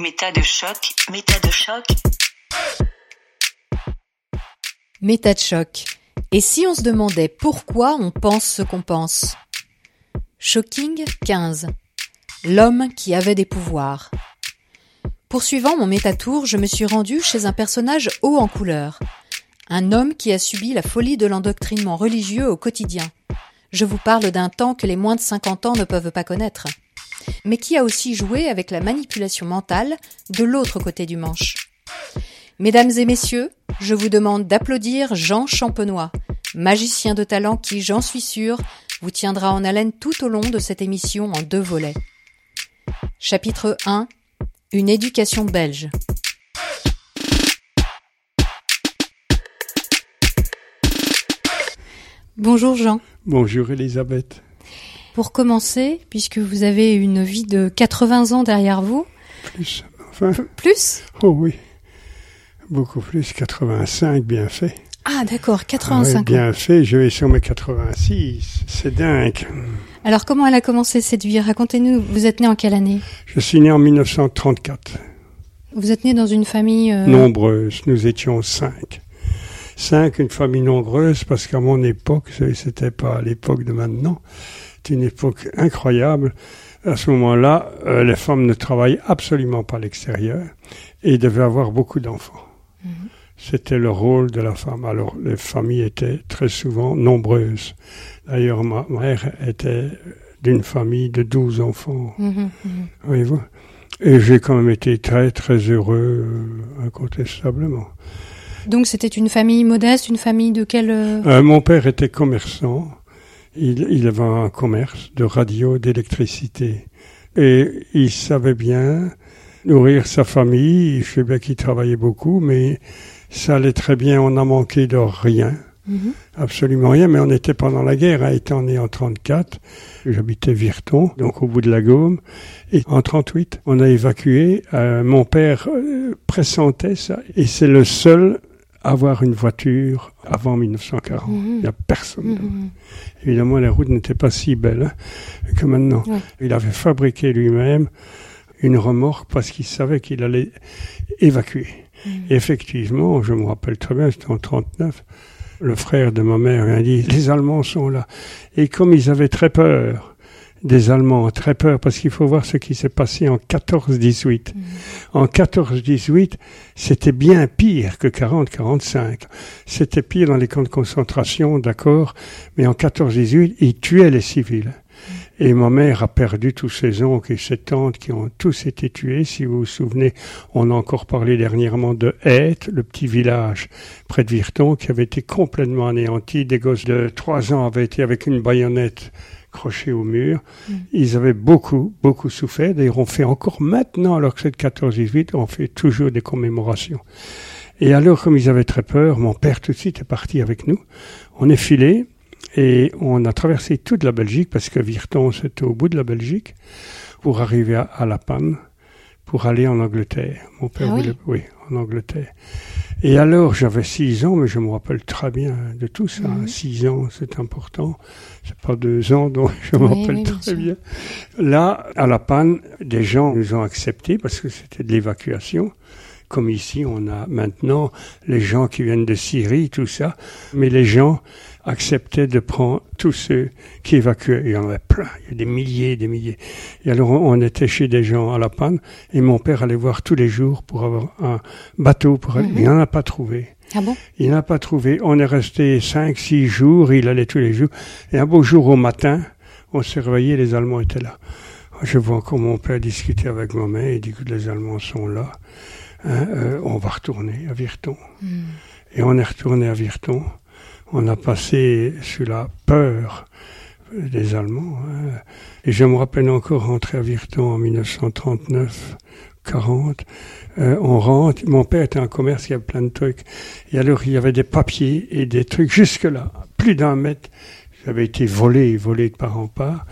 Méta de choc, méta de choc. Méta de choc. Et si on se demandait pourquoi on pense ce qu'on pense? Shocking 15. L'homme qui avait des pouvoirs. Poursuivant mon métatour, je me suis rendu chez un personnage haut en couleur. Un homme qui a subi la folie de l'endoctrinement religieux au quotidien. Je vous parle d'un temps que les moins de 50 ans ne peuvent pas connaître. Mais qui a aussi joué avec la manipulation mentale de l'autre côté du manche. Mesdames et messieurs, je vous demande d'applaudir Jean Champenois, magicien de talent qui, j'en suis sûr, vous tiendra en haleine tout au long de cette émission en deux volets. Chapitre 1 Une éducation belge. Bonjour Jean. Bonjour Elisabeth. Pour commencer, puisque vous avez une vie de 80 ans derrière vous. Plus, enfin. Plus? Oh oui. Beaucoup plus, 85, bien fait. Ah d'accord, Ah 85 ouais, ans. bien fait, je vais sur mes 86. C'est dingue. Alors comment elle a commencé cette vie? Racontez-nous, vous êtes né en quelle année? Je suis né en 1934. Vous êtes né dans une famille... euh, Nombreuse, nous étions cinq. Cinq, une famille nombreuse, parce qu'à mon époque, c'était pas à l'époque de maintenant, c'était une époque incroyable. À ce moment-là, euh, les femmes ne travaillaient absolument pas à l'extérieur et devaient avoir beaucoup d'enfants. C'était le rôle de la femme. Alors, les familles étaient très souvent nombreuses. D'ailleurs, ma mère était d'une famille de 12 enfants. mhm, mhm. Voyez-vous? Et j'ai quand même été très, très heureux, euh, incontestablement. Donc c'était une famille modeste, une famille de quelle... euh, Euh, mon père était commerçant. Il, il avait un commerce de radio, d'électricité. Et il savait bien nourrir sa famille. Je sais bien qu'il travaillait beaucoup, mais ça allait très bien. On n'a manqué de rien. mhm. Absolument rien, mais on était pendant la guerre, hein, étant né en 34. J'habitais Virton, donc au bout de la Gaume. Et en 38, on a évacué. Euh, mon père euh, pressentait ça. Et c'est le seul avoir une voiture avant 1940. Mhm. Il n'y a personne. Mhm. Évidemment, les routes n'étaient pas si belles hein, que maintenant. Ouais. Il avait fabriqué lui-même une remorque parce qu'il savait qu'il allait évacuer. Effectivement, je me rappelle très bien, c'était en 39, le frère de ma mère a dit, les Allemands sont là. Et comme ils avaient très peur, des Allemands, très peur, parce qu'il faut voir ce qui s'est passé en 14-18. En 14-18, c'était bien pire que 40-45. C'était pire dans les camps de concentration, d'accord, mais en 14-18, ils tuaient les civils. Et ma mère a perdu tous ses oncles et ses tantes qui ont tous été tués. Si vous vous souvenez, on a encore parlé dernièrement de Hête, le petit village près de Virton qui avait été complètement anéanti. Des gosses de trois ans avaient été avec une baïonnette crochée au mur. Ils avaient beaucoup, beaucoup souffert. D'ailleurs, on fait encore maintenant, alors que c'est de 14-18, on fait toujours des commémorations. Et alors, comme ils avaient très peur, mon père tout de suite est parti avec nous. On est filé et on a traversé toute la Belgique parce que Virton, c'était au bout de la Belgique pour arriver à, à La Panne, pour aller en Angleterre. Mon père Ah oui voulait, oui, en Angleterre. Et alors, j'avais six ans, mais je me rappelle très bien de tout ça. Mhm. Six ans, c'est important. C'est pas deux ans, donc je me Oui, rappelle oui, très bien. Là, à La Panne, des gens nous ont acceptés parce que c'était de l'évacuation. Comme ici, on a maintenant les gens qui viennent de Syrie, tout ça. Mais les gens acceptaient de prendre tous ceux qui évacuaient. Il y en avait plein, il y a des milliers, des milliers. Et alors, on était chez des gens à La Panne et mon père allait voir tous les jours pour avoir un bateau pour aller. Mhm. Il n'en a pas trouvé. Ah bon? Il n'a pas trouvé. On est resté cinq, six jours. Il allait tous les jours. Et un beau jour au matin, on s'est réveillé, les Allemands étaient là. Je vois encore mon père discuter avec ma mère. Il dit que les Allemands sont là. Hein, euh, on va retourner à Virton. Mhm. Et on est retourné à Virton. On a passé sous la peur des Allemands. hein. Et je me rappelle encore rentrer à Virton en 1939, 40. Euh, on rentre. Mon père était en commerce, il y avait plein de trucs. Et alors, il y avait des papiers et des trucs jusque-là, plus d'un mètre. Avait été volé, volé de part en part.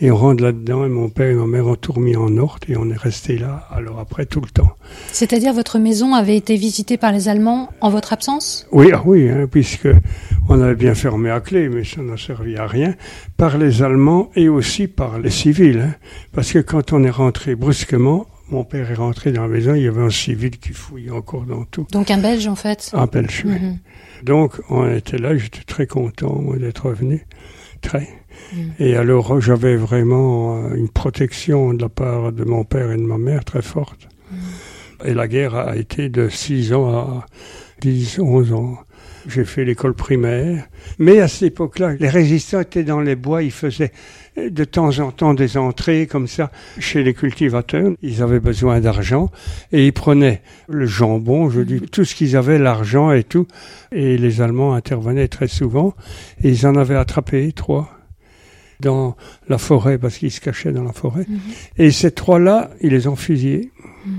Et on rentre là-dedans et mon père et ma mère ont tout remis en ordre et on est resté là, alors après tout le temps. C'est-à-dire votre maison avait été visitée par les Allemands en votre absence? Oui, ah oui, hein, puisque on avait bien fermé à clé, mais ça n'a servi à rien, par les Allemands et aussi par les civils. hein. parce que quand on est rentré brusquement, Mon père est rentré dans la maison, il y avait un civil qui fouillait encore dans tout. Donc un Belge en fait Un Belge, oui. Mhm. Donc on était là, j'étais très content moi, d'être revenu. Très. Mhm. Et alors j'avais vraiment euh, une protection de la part de mon père et de ma mère très forte. Mhm. Et la guerre a été de 6 ans à 10, 11 ans. J'ai fait l'école primaire. Mais à cette époque-là, les résistants étaient dans les bois, ils faisaient euh, de temps en temps des entrées comme ça chez les cultivateurs. Ils avaient besoin d'argent et ils prenaient le jambon, je dis, tout ce qu'ils avaient, l'argent et tout. Et les Allemands intervenaient très souvent et ils en avaient attrapé trois dans la forêt parce qu'ils se cachaient dans la forêt. Mhm. Et ces trois-là, ils les ont fusillés. Mhm.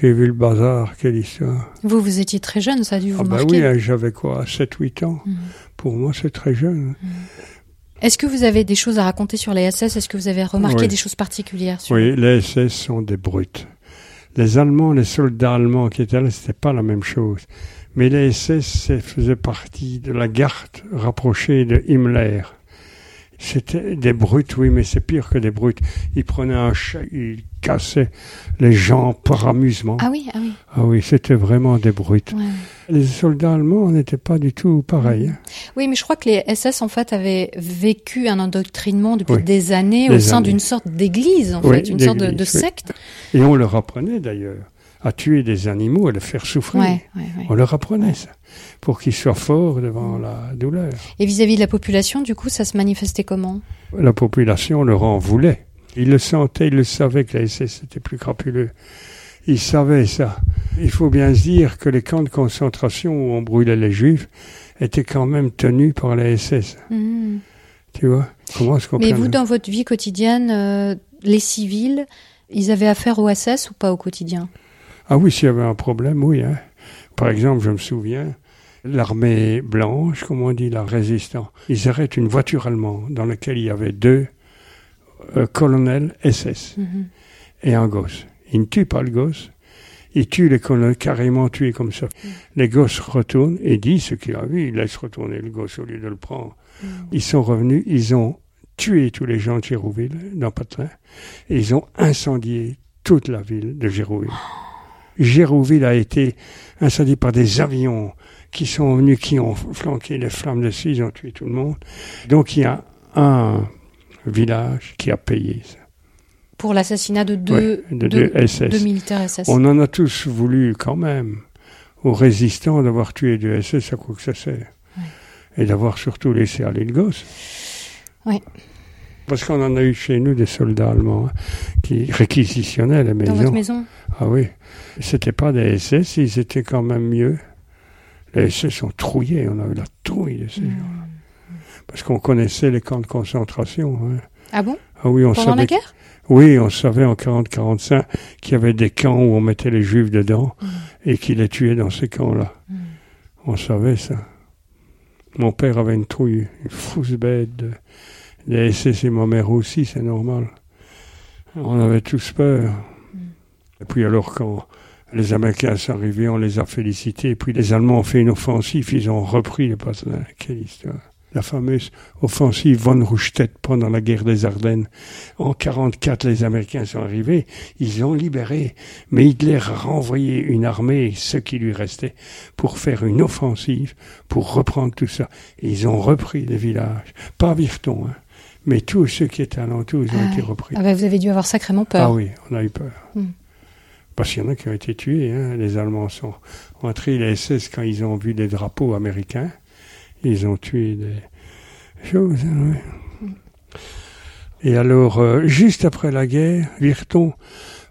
J'ai vu le bazar, quelle histoire. Vous, vous étiez très jeune, ça a dû vous Ah bah marquer. oui, hein, j'avais quoi, 7-8 ans. Mhm. Pour moi, c'est très jeune. Est-ce que vous avez des choses à raconter sur les SS Est-ce que vous avez remarqué Oui. des choses particulières sur... Oui, les SS sont des brutes. Les Allemands, les soldats allemands qui étaient là, c'était pas la même chose. Mais les SS ça faisait partie de la garde rapprochée de Himmler. C'était des brutes, oui, mais c'est pire que des brutes. Ils prenaient un chat, ils cassaient les gens par amusement. Ah oui, ah oui. Ah oui, c'était vraiment des brutes. ouais. Les soldats allemands n'étaient pas du tout pareils. hein. Oui, mais je crois que les SS, en fait, avaient vécu un endoctrinement depuis Oui. des années au sein d'une sorte d'église, en Oui, fait, une sorte de, de d'église, oui. secte. Et on leur apprenait d'ailleurs à tuer des animaux, à les faire souffrir. Ouais, ouais, ouais. On leur apprenait ça, pour qu'ils soient forts devant la douleur. Et vis-à-vis de la population, du coup, ça se manifestait comment? La population leur en voulait. Ils le sentaient, ils le savaient que la SS était plus crapuleux. Ils savaient ça. Il faut bien se dire que les camps de concentration où on brûlait les juifs étaient quand même tenus par la SS. Mhm. Tu vois? Comment est-ce qu'on Mais vous, dans votre vie quotidienne, euh, les civils, ils avaient affaire au SS ou pas au quotidien? Ah oui, s'il y avait un problème, oui. hein. Par exemple, je me souviens, l'armée blanche, comme on dit, la résistance, ils arrêtent une voiture allemande dans laquelle il y avait deux euh, colonels SS Mhm. et un gosse. Ils ne tuent pas le gosse. Ils tuent les colonels, carrément tués comme ça. Les gosses retournent et disent ce qu'il a vu. Ils laissent retourner le gosse au lieu de le prendre. Ils sont revenus, ils ont tué tous les gens de Gérouville, dans Patrin, et ils ont incendié toute la ville de Gérouville. Gérouville a été incendiée par des avions qui sont venus, qui ont flanqué les flammes dessus, ils ont tué tout le monde. Donc il y a un village qui a payé ça. Pour l'assassinat de deux, Ouais, de deux- deux SS. deux militaires SS. On en a tous voulu quand même aux résistants d'avoir tué du SS à quoi que ça sert. Et d'avoir surtout laissé aller le gosse. Ouais. Parce qu'on en a eu chez nous des soldats allemands hein, qui réquisitionnaient les Dans maisons. votre maison? Ah oui. C'était pas des SS, ils étaient quand même mieux. Les SS ont trouillé, on a eu la trouille de ces Hmm. gens. Parce qu'on connaissait les camps de concentration. hein. Ah bon? Ah oui, on Pendant savait la guerre? Oui, on savait en 40-45 qu'il y avait des camps où on mettait les juifs dedans Mm. et qu'ils les tuaient dans ces camps-là. Mm. On savait ça. Mon père avait une trouille, une fausse bête. De... Les SS et ma mère aussi, c'est normal. On avait tous peur. Mm. Et puis alors quand les Américains sont arrivés, on les a félicités. Et puis les Allemands ont fait une offensive, ils ont repris les Patins. Quelle histoire? La fameuse offensive von Rundstedt pendant la guerre des Ardennes. En 44, les Américains sont arrivés, ils ont libéré, mais Hitler a renvoyé une armée, ce qui lui restait, pour faire une offensive, pour reprendre tout ça. Et ils ont repris les villages. Pas Virton, hein, mais tous ceux qui étaient alentours, ils ont Ah été oui. repris. Ah bah, Vous avez dû avoir sacrément peur. Ah oui, on a eu peur. Hmm. Parce qu'il y en a qui ont été tués. Hein. Les Allemands sont entrés, les SS, quand ils ont vu les drapeaux américains, ils ont tué des choses. hein, oui. Et alors, euh, juste après la guerre, Virton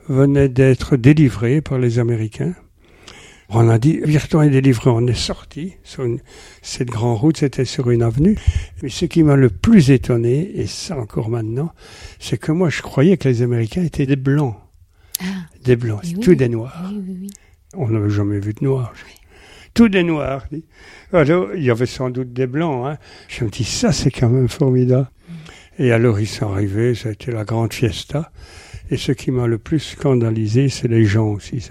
venait d'être délivré par les Américains. On a dit, Virton est délivré, on est sorti sur une, cette grande route, c'était sur une avenue. Mais ce qui m'a le plus étonné, et ça encore maintenant, c'est que moi je croyais que les Américains étaient des blancs. Ah, Des blancs, oui. tout des noirs. oui, oui. On n'avait jamais vu de noirs. Tout des noirs. Alors, il y avait sans doute des blancs. Hein. Je me dis, ça c'est quand même formidable. Et alors ils sont arrivés, ça a été la grande fiesta. Et ce qui m'a le plus scandalisé, c'est les gens aussi.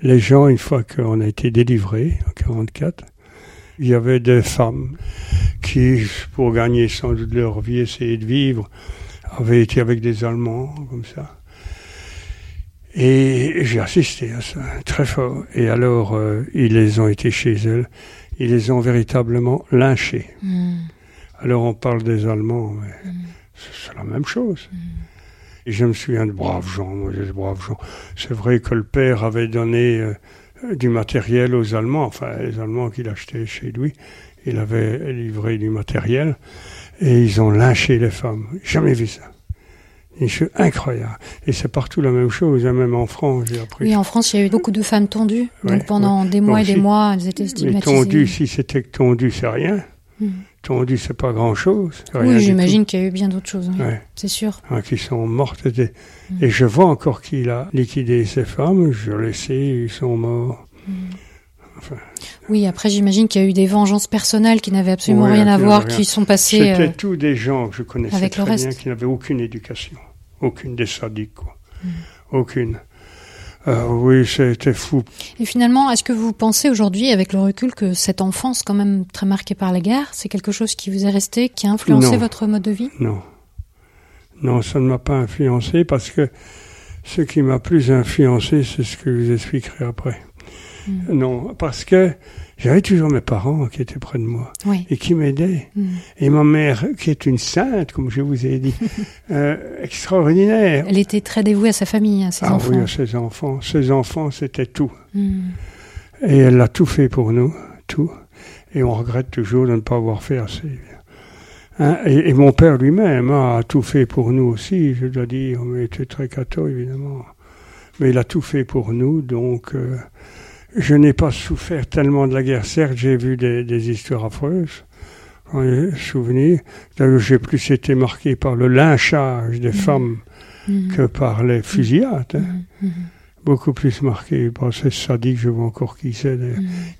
Les gens, une fois qu'on a été délivrés, en 44, il y avait des femmes qui, pour gagner sans doute leur vie, essayer de vivre, avaient été avec des Allemands, comme ça. Et j'ai assisté à ça, très fort. Et alors, euh, ils les ont été chez elles, ils les ont véritablement lynchés. Mm. Alors on parle des Allemands, mais Mm. c'est la même chose. Et je me souviens de braves gens, moi, des braves gens. C'est vrai que le père avait donné euh, du matériel aux Allemands, enfin les Allemands qu'il achetait chez lui, il avait livré du matériel, et ils ont lynché les femmes. Jamais vu ça. Une incroyable. Et c'est partout la même chose, hein, même en France, j'ai appris. Oui, en France, il y a eu beaucoup de femmes tondues. Ouais, donc pendant des mois Bon, et des si- mois, elles étaient Mais stigmatisées. tondu, si c'était que tondu, c'est rien. Mm. Tondu, c'est pas grand-chose. Oui, j'imagine qu'il y a eu bien d'autres choses. oui. tout. Ouais. C'est sûr. hein, qui sont mortes. Et, Mm. et je vois encore qu'il a liquidé ces femmes. Je le sais, ils sont morts. Oui, après, j'imagine qu'il y a eu des vengeances personnelles qui n'avaient absolument Ouais, rien à voir, qui sont passées. C'était euh, tous des gens que je connaissais avec le très bien qui n'avaient aucune éducation. Aucune des sadiques, quoi. Mm. Aucune. Euh, oui, c'était fou. Et finalement, est-ce que vous pensez aujourd'hui, avec le recul, que cette enfance, quand même très marquée par la guerre, c'est quelque chose qui vous est resté, qui a influencé Non. votre mode de vie? Non. Non, ça ne m'a pas influencé parce que ce qui m'a plus influencé, c'est ce que je vous expliquerai après. Mm. Non, parce que j'avais toujours mes parents qui étaient près de moi Oui. et qui m'aidaient. Mm. Et ma mère, qui est une sainte, comme je vous ai dit, euh, extraordinaire. Elle était très dévouée à sa famille, à ses ah enfants. oui, à ses enfants. Ses enfants, c'était tout. Mm. Et elle a tout fait pour nous, tout. Et on regrette toujours de ne pas avoir fait assez. Hein, et, et mon père lui-même hein, a tout fait pour nous aussi, je dois dire. Mais il était très catho, évidemment. Mais il a tout fait pour nous, donc euh, je n'ai pas souffert tellement de la guerre. Certes, j'ai vu des, des histoires affreuses, j'en ai souvenir. D'ailleurs, j'ai plus été marqué par le lynchage des femmes Mm. que par les fusillades. hein. Beaucoup plus marqué par ces sadiques, je vois encore qui c'est.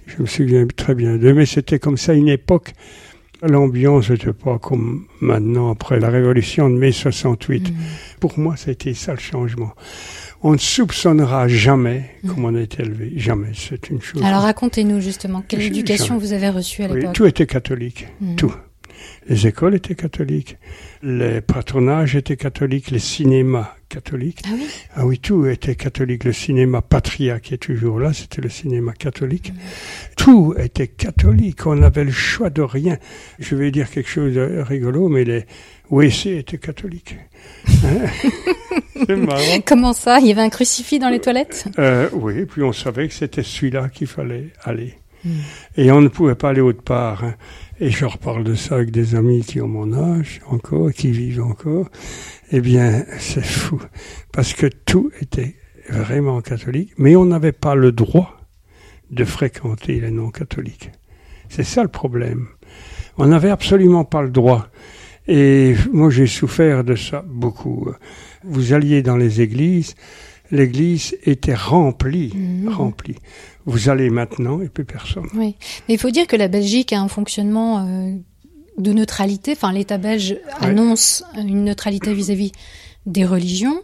Je me souviens très bien d'eux, mais c'était comme ça une époque. L'ambiance n'était pas comme maintenant, après la révolution de mai 68. Mm. Pour moi, c'était ça le changement. On ne soupçonnera jamais Mm. comment on a été élevé. Jamais. C'est une chose. Alors racontez-nous justement, quelle éducation vous avez reçue à Oui, l'époque tout était catholique. Mm. Tout. Les écoles étaient catholiques. Les patronages étaient catholiques. Les cinémas catholiques. Ah oui? Ah oui, tout était catholique. Le cinéma Patria, qui est toujours là, c'était le cinéma catholique. Tout était catholique. On avait le choix de rien. Je vais dire quelque chose de rigolo, mais les WC étaient catholiques. Hein? C'est marrant. Comment ça? Il y avait un crucifix dans les toilettes? Euh, oui, puis on savait que c'était celui-là qu'il fallait aller. Mm. Et on ne pouvait pas aller autre part. hein. Et je reparle de ça avec des amis qui ont mon âge encore, qui vivent encore. Eh bien, c'est fou. Parce que tout était vraiment catholique, mais on n'avait pas le droit de fréquenter les non-catholiques. C'est ça le problème. On n'avait absolument pas le droit. Et moi, j'ai souffert de ça beaucoup. Vous alliez dans les églises, l'église était remplie, Mhm. remplie. Vous allez maintenant et plus personne. Oui. Mais il faut dire que la Belgique a un fonctionnement euh, de neutralité. Enfin, l'État belge annonce une neutralité vis-à-vis des religions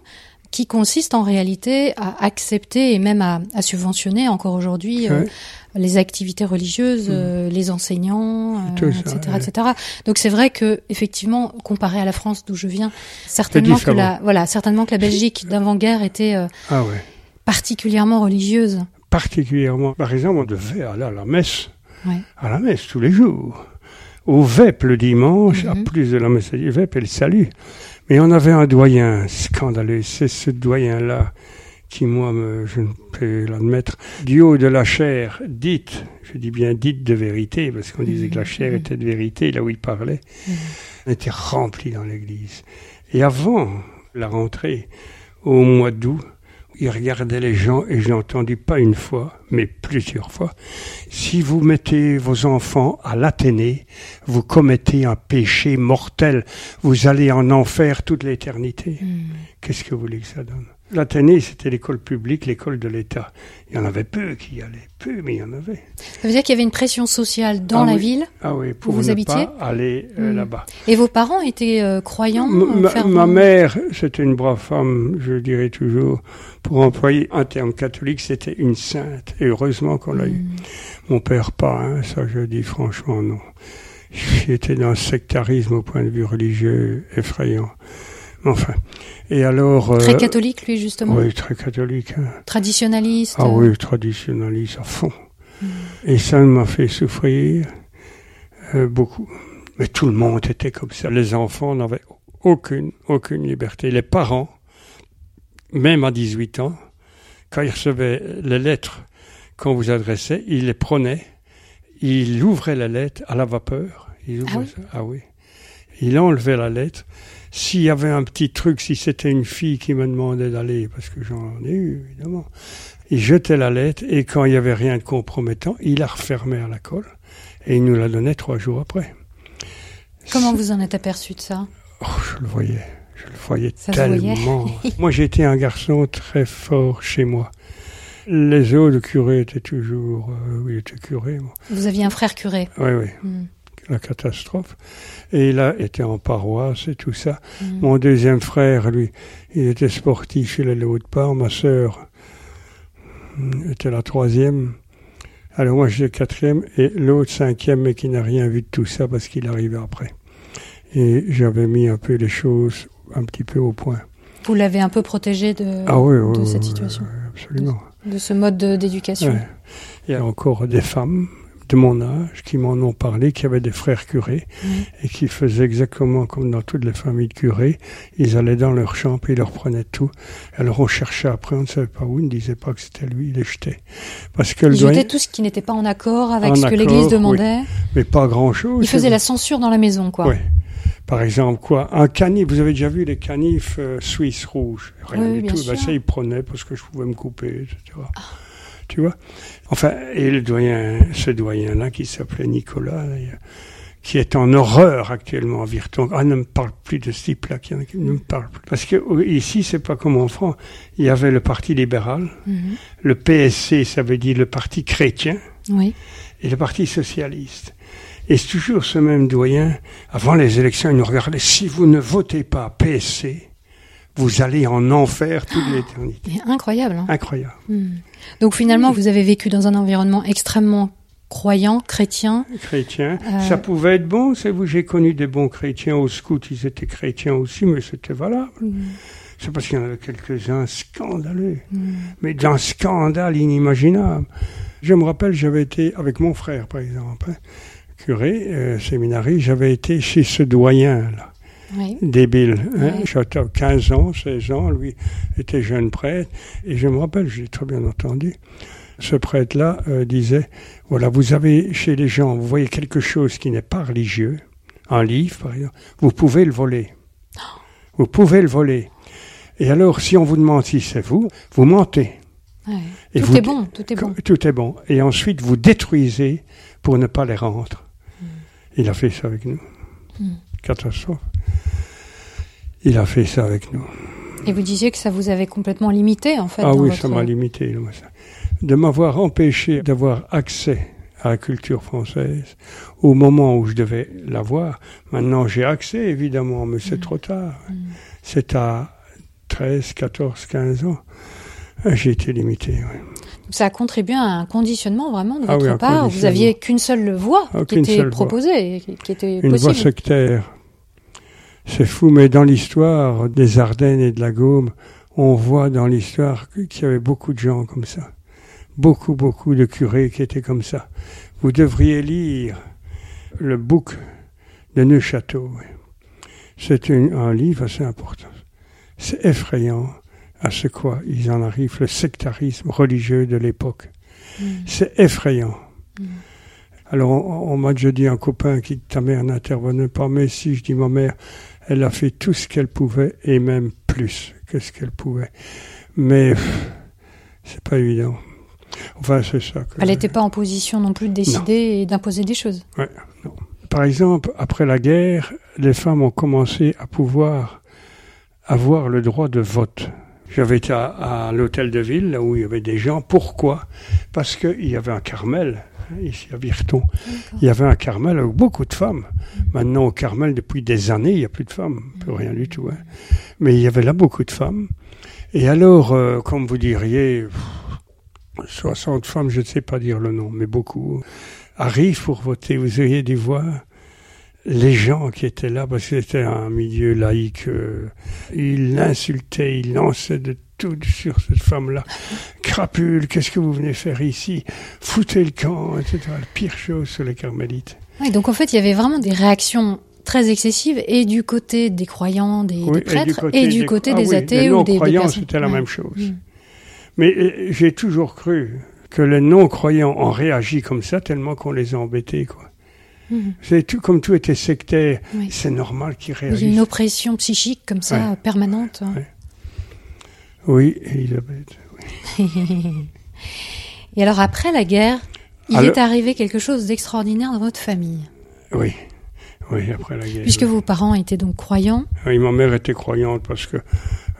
qui consiste en réalité à accepter et même à, à subventionner encore aujourd'hui euh, les activités religieuses, euh, les enseignants, euh, ça, etc., ouais. etc. Donc c'est vrai que effectivement, comparé à la France d'où je viens, certainement que la voilà, certainement que la Belgique d'avant-guerre était euh, Ah ouais. particulièrement religieuse. Particulièrement. Par exemple, on devait aller à la messe. Ouais. À la messe tous les jours. Au VEP le dimanche, à Mhm. plus de la messe du VEP et le salut. Mais on avait un doyen scandaleux. C'est ce doyen-là qui, moi, me, je ne peux l'admettre, du haut de la chair, dite, je dis bien dite de vérité, parce qu'on disait que la chair Mhm. était de vérité, là où il parlait, Mhm. était rempli dans l'église. Et avant la rentrée, au mois d'août, il regardait les gens et j'ai entendu pas une fois, mais plusieurs fois. Si vous mettez vos enfants à l'Athénée, vous commettez un péché mortel. Vous allez en enfer toute l'éternité. Hmm. Qu'est-ce que vous voulez que ça donne? L'Athénée, c'était l'école publique, l'école de l'État. Il y en avait peu qui y allaient. Peu, mais il y en avait. Ça veut dire qu'il y avait une pression sociale dans Ah la oui. ville. Ah oui, pour vous ne habitiez pas aller euh, Mm. là-bas. Et vos parents étaient euh, croyants Ma, euh, ma- mère, c'était une brave femme, je dirais toujours. Pour employer un terme catholique, c'était une sainte. Et heureusement qu'on l'a eu. Hmm. Mon père pas, hein, ça je dis franchement non. J'étais dans le sectarisme au point de vue religieux effrayant. Enfin. Et alors. Très catholique, lui, justement. Oui, très catholique. Hein. Traditionnaliste. Ah oui, traditionnaliste à fond. Mm. Et ça m'a fait souffrir beaucoup. Mais tout le monde était comme ça. Les enfants n'avaient aucune, aucune liberté. Les parents, même à 18 ans, quand ils recevaient les lettres qu'on vous adressait, ils les prenaient, ils ouvraient la lettre à la vapeur. Ils ah, oui. ah oui. Il enlevait la lettre. S'il y avait un petit truc, si c'était une fille qui me demandait d'aller, parce que j'en ai eu, évidemment, il jetait la lettre et quand il n'y avait rien de compromettant, il la refermait à la colle et il nous la donnait trois jours après. Comment vous en êtes aperçu de ça? Oh, Je le voyais. Je le voyais tellement. moi, j'étais un garçon très fort chez moi. Les autres curés étaient toujours. Euh, oui, étaient curés. Moi. Vous aviez un frère curé Oui, oui. Hmm. La catastrophe. Et il a été en paroisse et tout ça. Hmm. Mon deuxième frère, lui, il était sportif, il allait l'autre part. Ma sœur hmm, était la troisième. Alors moi, j'étais quatrième et l'autre cinquième, mais qui n'a rien vu de tout ça parce qu'il arrivait après. Et j'avais mis un peu les choses un petit peu au point. Vous l'avez un peu protégé de, ah de cette situation Absolument. De, ce mode d'éducation Il y a encore des femmes de mon âge qui m'en ont parlé, qui avaient des frères curés et qui faisaient exactement comme dans toutes les familles de curés. Ils allaient dans leur chambre et ils leur prenaient tout. Alors on cherchait après, on ne savait pas où, ils ne disaient pas que c'était lui, ils les jetaient. Parce que ils jetaient tout ce qui n'était pas en accord avec ce que l'Église demandait. Mais pas grand-chose. Ils faisaient la censure dans la maison, quoi. Oui. Par exemple, quoi Un canif, vous avez déjà vu les canifs euh, suisses rouges? Rien du tout. Ben, ça, ils prenaient parce que je pouvais me couper, etc. Ah. Tu vois Enfin, et le doyen, ce doyen-là qui s'appelait Nicolas, qui est en horreur actuellement à Virton. Ah, ne me parle plus de ce type-là, qui ne me parle plus. Parce que ici, c'est pas comme en France. Il y avait le Parti libéral, mhm. le PSC, ça veut dire le Parti chrétien, oui. et le Parti socialiste. Et c'est toujours ce même doyen, avant les élections, il nous regardait, si vous ne votez pas PSC, vous allez en enfer toute ah, l'éternité. Incroyable. Hein incroyable. Hmm. Donc finalement, vous avez vécu dans un environnement extrêmement croyant, chrétien. Chrétien. Euh, Ça pouvait être bon, c'est vous, j'ai connu des bons chrétiens au scout, ils étaient chrétiens aussi, mais c'était valable. Hmm. C'est parce qu'il y en avait quelques-uns scandaleux, hmm. mais d'un scandale inimaginable. Je me rappelle, j'avais été avec mon frère, par exemple. Hein curé, euh, séminariste, j'avais été chez ce doyen-là. Oui. débile. Hein? J'avais 15 ans, 16 ans, lui était jeune prêtre, et je me rappelle, j'ai très bien entendu, ce prêtre-là euh, disait, voilà, vous avez chez les gens, vous voyez quelque chose qui n'est pas religieux, un livre par exemple, vous pouvez le voler. Vous pouvez le voler. Et alors, si on vous demande si c'est vous, vous mentez. Et tout est bon, tout est bon. Tout est bon. Et ensuite, vous détruisez pour ne pas les rendre. Il a fait ça avec nous. Hmm. Catastrophe. Il a fait ça avec nous. Et vous disiez que ça vous avait complètement limité, en fait. Ah oui, ça m'a limité. De m'avoir empêché d'avoir accès à la culture française au moment où je devais l'avoir. Maintenant, j'ai accès, évidemment, mais c'est hmm. trop tard. Hmm. C'est à 13, 14, 15 ans. J'ai été limité. Oui ça a contribué à un conditionnement vraiment de ah votre part. Vous aviez qu'une seule voie ah, qui était proposée, qui était Une voie sectaire. C'est fou, mais dans l'histoire des Ardennes et de la Gaume, on voit dans l'histoire qu'il y avait beaucoup de gens comme ça. Beaucoup, beaucoup de curés qui étaient comme ça. Vous devriez lire le bouc de Neuchâteau. C'est un livre assez important. C'est effrayant à ce quoi ils en arrivent, le sectarisme religieux de l'époque. Mm. C'est effrayant. Mm. Alors, on, m'a déjà dit un copain qui ta mère n'intervenait pas, mais si je dis ma mère, elle a fait tout ce qu'elle pouvait et même plus que ce qu'elle pouvait. Mais c'est pas évident. Enfin, c'est ça. elle n'était pas en position non plus de décider et d'imposer des choses. Ouais, non. Par exemple, après la guerre, les femmes ont commencé à pouvoir avoir le droit de vote. J'avais été à, l'hôtel de ville, là où il y avait des gens. Pourquoi? Parce qu'il y avait un Carmel, ici à Virton. Il y avait un Carmel avec beaucoup de femmes. Maintenant, au Carmel, depuis des années, il n'y a plus de femmes, plus rien du tout. Hein. Mais il y avait là beaucoup de femmes. Et alors, euh, comme vous diriez, 60 femmes, je ne sais pas dire le nom, mais beaucoup, arrivent pour voter. Vous auriez dû voir les gens qui étaient là, parce que c'était un milieu laïque, euh, ils l'insultaient, ils lançaient de tout sur cette femme-là. Crapule, qu'est-ce que vous venez faire ici? Foutez le camp, etc. La pire chose sur les carmélites. Oui, donc en fait, il y avait vraiment des réactions très excessives et du côté des croyants, des, Oui, des prêtres, et du côté, ah des oui, athées les ou des, des non-croyants, personnes. c'était la même chose. Mais euh, j'ai toujours cru que les non-croyants ont réagi comme ça tellement qu'on les a embêtés, quoi. Mhm. C'est tout, comme tout était sectaire, Oui. c'est normal qu'ils Il y a réagissent. une oppression psychique comme ça, Ouais. permanente. Ouais. Oui, Elisabeth. Et alors après la guerre, il Alors- est arrivé quelque chose d'extraordinaire dans votre famille, Oui, oui, après la guerre. puisque vos parents étaient donc croyants. Oui, ma mère était croyante parce que,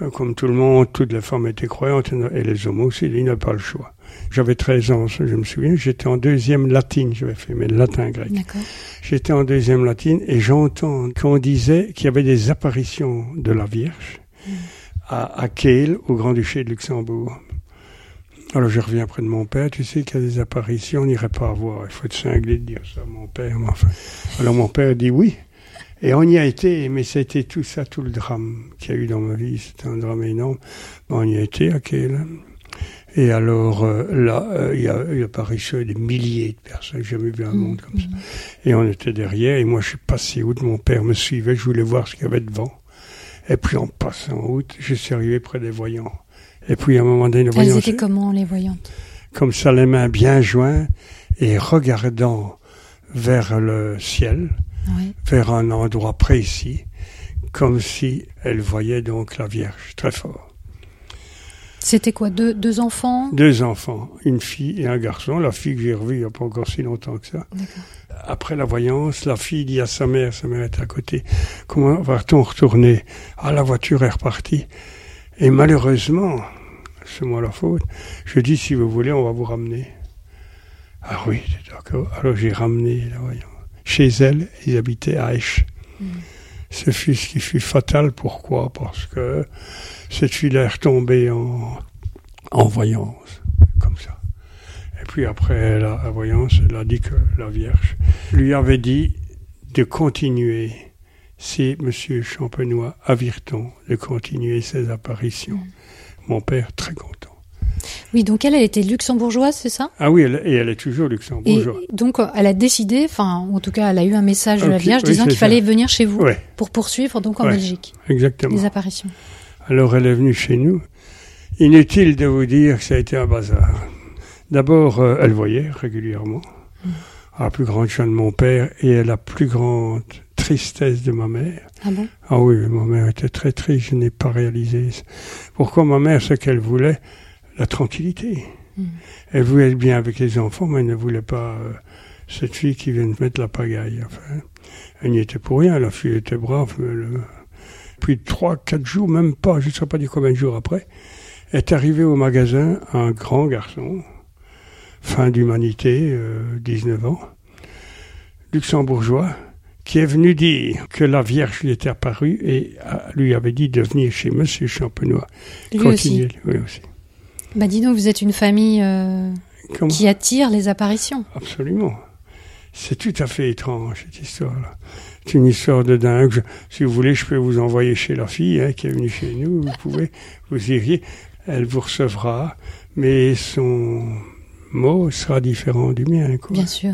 euh, comme tout le monde, toutes les femmes étaient croyantes et les hommes aussi, il n'y a pas le choix. J'avais 13 ans, je me souviens, j'étais en deuxième latine, j'avais fait mes latin grec. J'étais en deuxième latine et j'entends qu'on disait qu'il y avait des apparitions de la Vierge à, à Kehl, au Grand-Duché de Luxembourg. Alors je reviens près de mon père, tu sais qu'il y a des apparitions, on n'irait pas voir, il faut être cinglé de dire ça à mon père. Mais enfin. Alors mon père dit oui, et on y a été, mais c'était tout ça, tout le drame qu'il y a eu dans ma vie, c'était un drame énorme. On y a été à Kehl. Et alors euh, là, euh, il y a l'apparition des milliers de personnes, j'ai jamais vu un monde comme ça. Et on était derrière, et moi je suis passé outre, mon père me suivait, je voulais voir ce qu'il y avait devant. Et puis en passant outre, je suis arrivé près des voyants. Et puis à un moment donné, le Elles étaient comment les voyantes? Comme ça, les mains bien jointes, et regardant vers le ciel, Oui. vers un endroit précis, comme si elles voyaient donc la Vierge, très fort. C'était quoi deux, deux enfants? Deux enfants, une fille et un garçon. La fille que j'ai revue il n'y a pas encore si longtemps que ça. Après la voyance, la fille dit à sa mère, sa mère est à côté, comment va-t-on retourner Ah, la voiture est repartie. Et malheureusement, c'est moi la faute, je dis, si vous voulez, on va vous ramener. Ah oui, d'accord. Alors j'ai ramené la voyance. Chez elle, ils habitaient à Esch. Ce fut ce qui fut fatal. Pourquoi? Parce que cette fille-là est retombée en, en voyance, comme ça. Et puis après la, la voyance, elle a dit que la Vierge lui avait dit de continuer. C'est Monsieur Champenois à Virton de continuer ses apparitions. Mon père très content. Oui, donc elle, elle était luxembourgeoise, c'est ça? Ah oui, elle- et elle est toujours Et luxembourgeoise. donc, elle a décidé, enfin, en tout cas, elle a eu un message de la Vierge oui, disant qu'il fallait venir chez vous Ouais, pour poursuivre donc en Ouais. Belgique exactement. les apparitions. Alors elle est venue chez nous. Inutile de vous dire que ça a été un bazar. D'abord, euh, elle voyait régulièrement, à la plus grande joie de mon père et à la plus grande tristesse de ma mère. Ah bon? Ah oui, ma mère était très triste, je n'ai pas réalisé. Pourquoi ma mère, ce qu'elle voulait, la tranquillité. Mm. Elle voulait être bien avec les enfants, mais elle ne voulait pas euh, cette fille qui vient de mettre la pagaille. Enfin, elle n'y était pour rien, la fille était brave. Mais le- Puis trois, quatre jours, même pas, je ne sais pas dire combien de jours après, est arrivé au magasin un grand garçon, fin d'humanité, euh, 19 ans, luxembourgeois, qui est venu dire que la Vierge lui était apparue et euh, lui avait dit de venir chez Monsieur Champenois. Lui aussi. Continuer. Oui, aussi. Bah dis donc, vous êtes une famille euh, qui attire les apparitions. Absolument. C'est tout à fait étrange, cette histoire-là. C'est une histoire de dingue. Je- si vous voulez, je peux vous envoyer chez la fille hein, qui est venue chez nous. Vous pouvez, vous iriez. Elle vous recevra, mais son mot sera différent du mien. quoi. Bien sûr.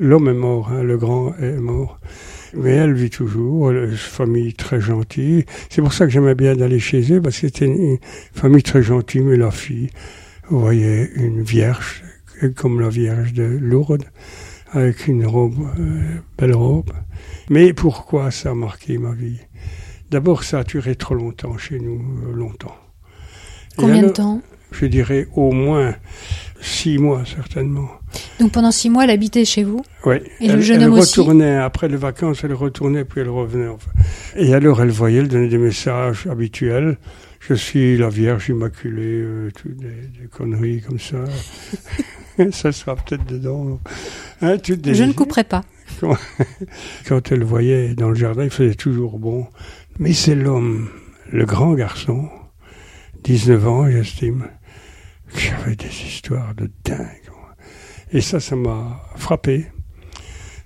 L'homme est mort, hein, le grand est mort. Mais elle vit toujours, une famille très gentille. C'est pour ça que j'aimais bien d'aller chez eux, parce que c'était une, famille très gentille, mais la fille, vous voyez, une vierge, comme la vierge de Lourdes, avec une robe, euh, belle robe. Mais pourquoi ça a marqué ma vie? D'abord, ça a duré trop longtemps chez nous, euh, longtemps. Combien de temps? Je dirais au moins six mois, certainement. Donc pendant six mois, elle habitait chez vous Ouais. Et le elle, jeune elle homme aussi retournait après les vacances, elle retournait puis elle revenait. Enfin. Et alors elle voyait, elle donnait des messages habituels. Je suis la Vierge Immaculée, euh, toutes des, des conneries comme ça. ça sera peut-être dedans. Hein, des- Je ne couperai pas. Quand elle voyait dans le jardin, il faisait toujours bon. Mais c'est l'homme, le grand garçon, 19 ans, j'estime, qui avait des histoires de dingue. Et ça, ça m'a frappé.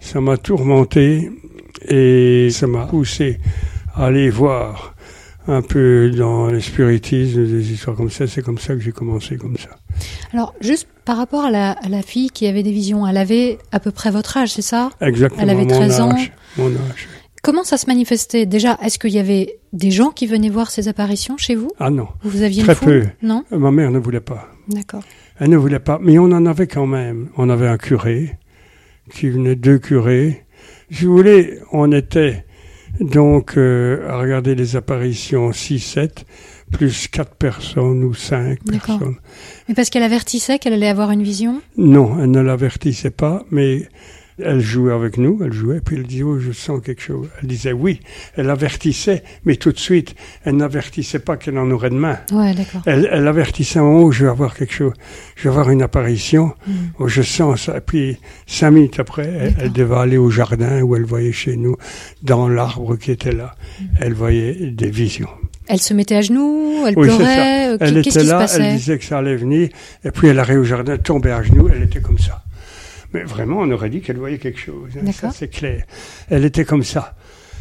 Ça m'a tourmenté. Et ça m'a poussé à aller voir un peu dans les spiritismes, des histoires comme ça. C'est comme ça que j'ai commencé comme ça. Alors, juste par rapport à la, à la fille qui avait des visions, elle avait à peu près votre âge, c'est ça? Exactement. Elle avait mon 13 ans. Mon âge. Comment ça se manifestait? Déjà, est-ce qu'il y avait des gens qui venaient voir ces apparitions chez vous? Ah non, Vous aviez Très une peu. Non? Ma mère ne voulait pas. D'accord. Elle ne voulait pas, mais on en avait quand même. On avait un curé qui venait, deux curés. Si vous voulez, on était donc euh, à regarder les apparitions 6-7, plus quatre personnes ou cinq personnes. Mais parce qu'elle avertissait qu'elle allait avoir une vision? Non, elle ne l'avertissait pas, mais elle jouait avec nous, elle jouait, puis elle disait, oh, je sens quelque chose. Elle disait oui, elle avertissait, mais tout de suite, elle n'avertissait pas qu'elle en aurait demain. Ouais. Elle, elle avertissait où je vais avoir quelque chose, je vais avoir une apparition, Mm. où je sens ça. Et puis, cinq minutes après, elle, elle devait aller au jardin où elle voyait chez nous, dans l'arbre qui était là. Mm. Elle voyait des visions. Elle se mettait à genoux, elle Oui, pleurait, euh, Elle qu'est-ce était qui se là, passait? elle disait que ça allait venir, et puis elle arrivait au jardin, tombait à genoux, elle était comme ça. Mais vraiment, on aurait dit qu'elle voyait quelque chose. hein, ça, c'est clair. Elle était comme ça.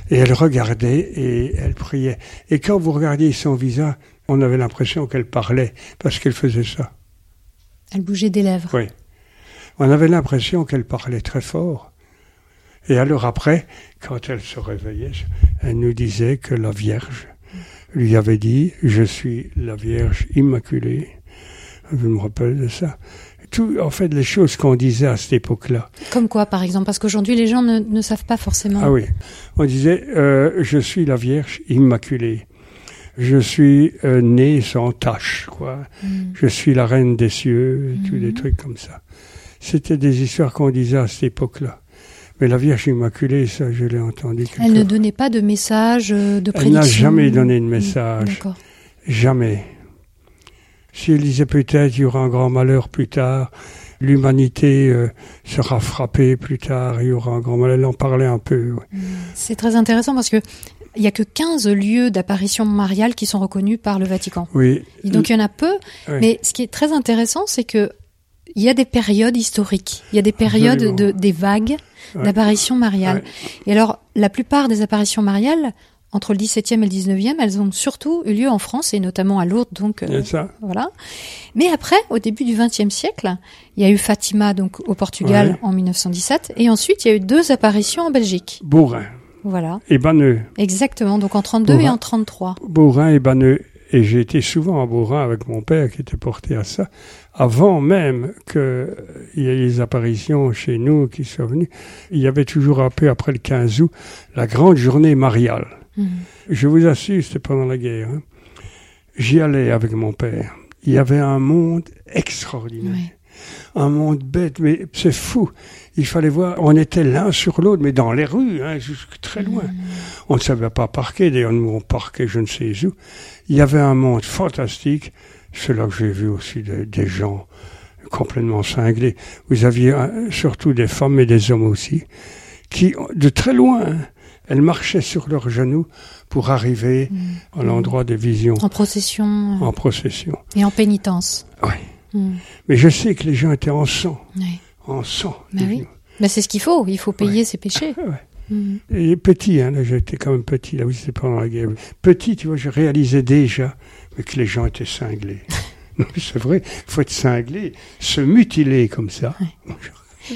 Et elle regardait et elle priait. Et quand vous regardiez son visage, on avait l'impression qu'elle parlait, parce qu'elle faisait ça. Elle bougeait des lèvres. Oui. On avait l'impression qu'elle parlait très fort. Et alors après, quand elle se réveillait, elle nous disait que la Vierge lui avait dit, je suis la Vierge Immaculée. Je me rappelle de ça. Tout, en fait, les choses qu'on disait à cette époque-là. Comme quoi, par exemple Parce qu'aujourd'hui, les gens ne, ne savent pas forcément. Ah oui. On disait, euh, je suis la Vierge Immaculée. Je suis euh, née sans tache, quoi. Mm. Je suis la reine des cieux, et tous des Mhm. trucs comme ça. C'était des histoires qu'on disait à cette époque-là. Mais la Vierge Immaculée, ça, je l'ai entendu. Elle ne donnait pas de message, euh, de Elle prédiction n'a jamais donné de message. D'accord. Jamais. Si elle disait peut-être il y aura un grand malheur plus tard, l'humanité euh, sera frappée plus tard, il y aura un grand malheur, elle en parlait un peu. ouais. C'est très intéressant parce que il y a que 15 lieux d'apparition mariale qui sont reconnus par le Vatican. Oui. Et donc il y en a peu, mais ce qui est très intéressant, c'est que il y a des périodes historiques, il y a des périodes de, des vagues Ouais. d'apparitions mariales. Et alors, la plupart des apparitions mariales, entre le 17e et le 19e, elles ont surtout eu lieu en France et notamment à Lourdes, donc euh, ça. voilà. Mais après, au début du XXe siècle, il y a eu Fatima donc au Portugal Ouais. en 1917, et ensuite il y a eu deux apparitions en Belgique. Bourrin Voilà, et Banneux. exactement. Donc en 32 et en 33. Bourrin et Banneux. Et j'ai été souvent à Bourrin avec mon père qui était porté à ça. Avant même qu'il y ait les apparitions chez nous qui sont venues, il y avait toujours un peu après le 15 août la grande journée mariale. Mhm. Je vous assure, c'était pendant la guerre. hein. J'y allais avec mon père. Il y avait un monde extraordinaire. Un monde bête, mais c'est fou. Il fallait voir, on était l'un sur l'autre, mais dans les rues, hein, jusque très loin. On ne savait pas parquer, d'ailleurs nous on parquait je ne sais où. Il y avait un monde fantastique. C'est là que j'ai vu aussi des, des gens complètement cinglés. Vous aviez euh, surtout des femmes et des hommes aussi, qui, de très loin, elles marchaient sur leurs genoux pour arriver à l'endroit des visions, En procession euh, en procession. et en pénitence. Oui. Mhm. Mais je sais que les gens étaient en sang, Ouais. en sang. Bah oui. Ben, c'est ce qu'il faut, il faut payer Ouais. ses péchés. Ouais. Mhm. Et petit, hein, là j'étais quand même petit, là oui c'était pendant la guerre. Petit, tu vois, je réalisais déjà mais que les gens étaient cinglés. Non, mais c'est vrai, il faut être cinglé, se mutiler comme ça.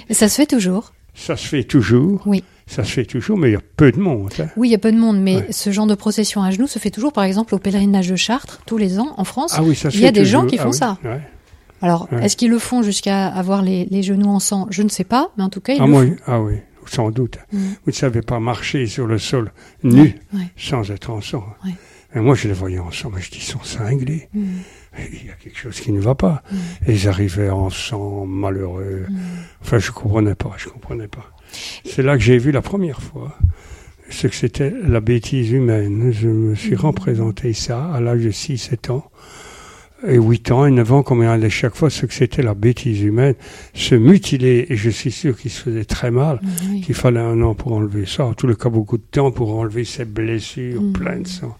Et ça se fait toujours. Ça se fait toujours. Oui. Ça se fait toujours, mais il y a peu de monde. hein. Oui, il y a peu de monde, mais Ouais. ce genre de procession à genoux se fait toujours, par exemple, au pèlerinage de Chartres, tous les ans, en France. Ah oui, ça se Il y a des gens qui Ah font oui, ça. ouais. Alors, Ouais. est-ce qu'ils le font jusqu'à avoir les, les genoux en sang? Je ne sais pas, mais en tout cas, ils Ah, le moi, font. ah oui, sans doute. Mhm. Vous ne savez pas marcher sur le sol nu, sans être en sang. Et moi, je les voyais en sang, mais je dis, ils sont cinglés. Mhm. Il y a quelque chose qui ne va pas. Et ils arrivaient en sang, malheureux. Enfin, je comprenais pas, je comprenais pas. C'est là que j'ai vu la première fois ce que c'était la bêtise humaine. Je me suis représenté ça à l'âge de 6-7 ans. Et 8 ans et 9 ans, comme il allait chaque fois ce que c'était la bêtise humaine, se mutiler, et je suis sûr qu'il se faisait très mal, Oui. qu'il fallait un an pour enlever ça, en tout le cas beaucoup de temps pour enlever ses blessures Mhm. pleines de sang.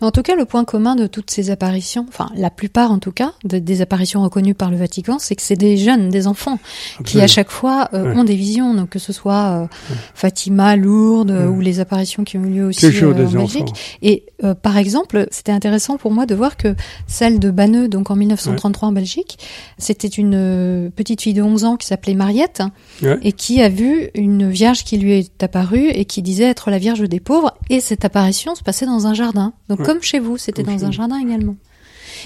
Mais en tout cas, le point commun de toutes ces apparitions, enfin la plupart en tout cas, de- des apparitions reconnues par le Vatican, c'est que c'est des jeunes, des enfants, qui à chaque fois euh, Ouais. ont des visions, donc que ce soit euh, Fatima, Lourdes, Ouais. ou les apparitions qui ont eu lieu aussi euh, en Belgique. enfants. Et euh, par exemple, c'était intéressant pour moi de voir que celle de Banneux, donc en 1933 en Belgique, c'était une euh, petite fille de 11 ans qui s'appelait Mariette Ouais. et qui a vu une vierge qui lui est apparue et qui disait être la vierge des pauvres. Et cette apparition se passait dans un jardin. Donc Ouais. comme chez vous, c'était dans un jardin également.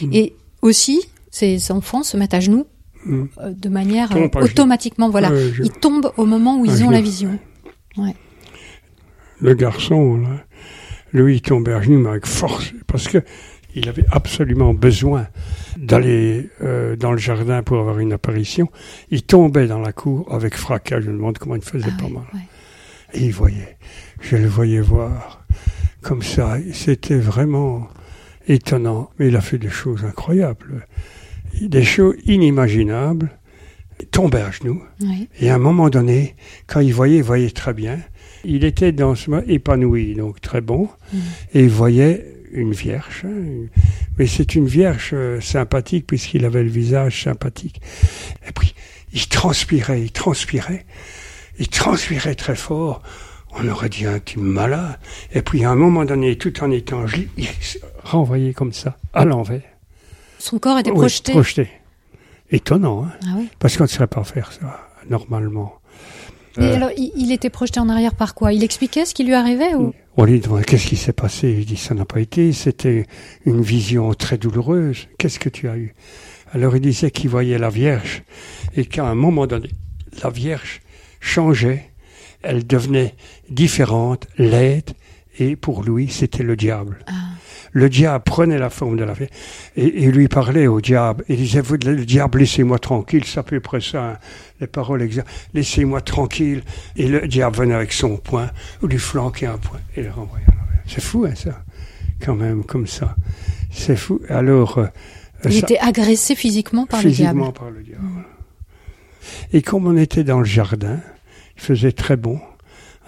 Mhm. Et aussi, ces enfants se mettent à genoux Mhm. euh, de manière euh, automatiquement. Voilà, je- ils tombent au moment où ils ont genoux. la vision. le garçon, là, lui, il tombait à genoux, mais avec force, parce que il avait absolument besoin d'aller euh, dans le jardin pour avoir une apparition. Il tombait dans la cour avec fracas. Je me demande comment il faisait Ah pas oui, mal. Et il voyait. Je le voyais voir comme ça. C'était vraiment étonnant. Mais il a fait des choses incroyables. Des choses inimaginables. Il tombait à genoux. Oui. Et à un moment donné, quand il voyait, il voyait très bien. Il était dans ce moment épanoui, donc très bon. Mhm. Et il voyait une vierge. hein, Mais c'est une vierge euh, sympathique puisqu'il avait le visage sympathique. Et puis, il transpirait, il transpirait. Il transpirait très fort. On aurait dit un type malade. Et puis, à un moment donné, tout en étant gelé, il se renvoyait comme ça, à l'envers. Son corps était Oui, projeté. projeté. Étonnant, hein Ah oui. parce qu'on ne saurait pas faire ça, normalement. Et Euh, alors, il, il était projeté en arrière par quoi? Il expliquait ce qui lui arrivait ou? Lui demande qu'est-ce qui s'est passé? Il dit ça n'a pas été. C'était une vision très douloureuse. Qu'est-ce que tu as eu? Alors il disait qu'il voyait la Vierge et qu'à un moment donné, la Vierge changeait. Elle devenait différente, laide, et pour lui, c'était le diable. Ah. Le diable prenait la forme de la Vierge et, et lui parlait au diable. Il disait, vous, le diable, laissez-moi tranquille. C'est à peu près ça, hein, les paroles exactes. Laissez-moi tranquille. Et le diable venait avec son poing, lui flanquait un poing et le renvoyait. C'est fou, hein, ça, quand même, comme ça. C'est fou. Alors, euh, Il ça- était agressé physiquement par le physiquement diable. par le diable. Et comme on était dans le jardin, il faisait très bon.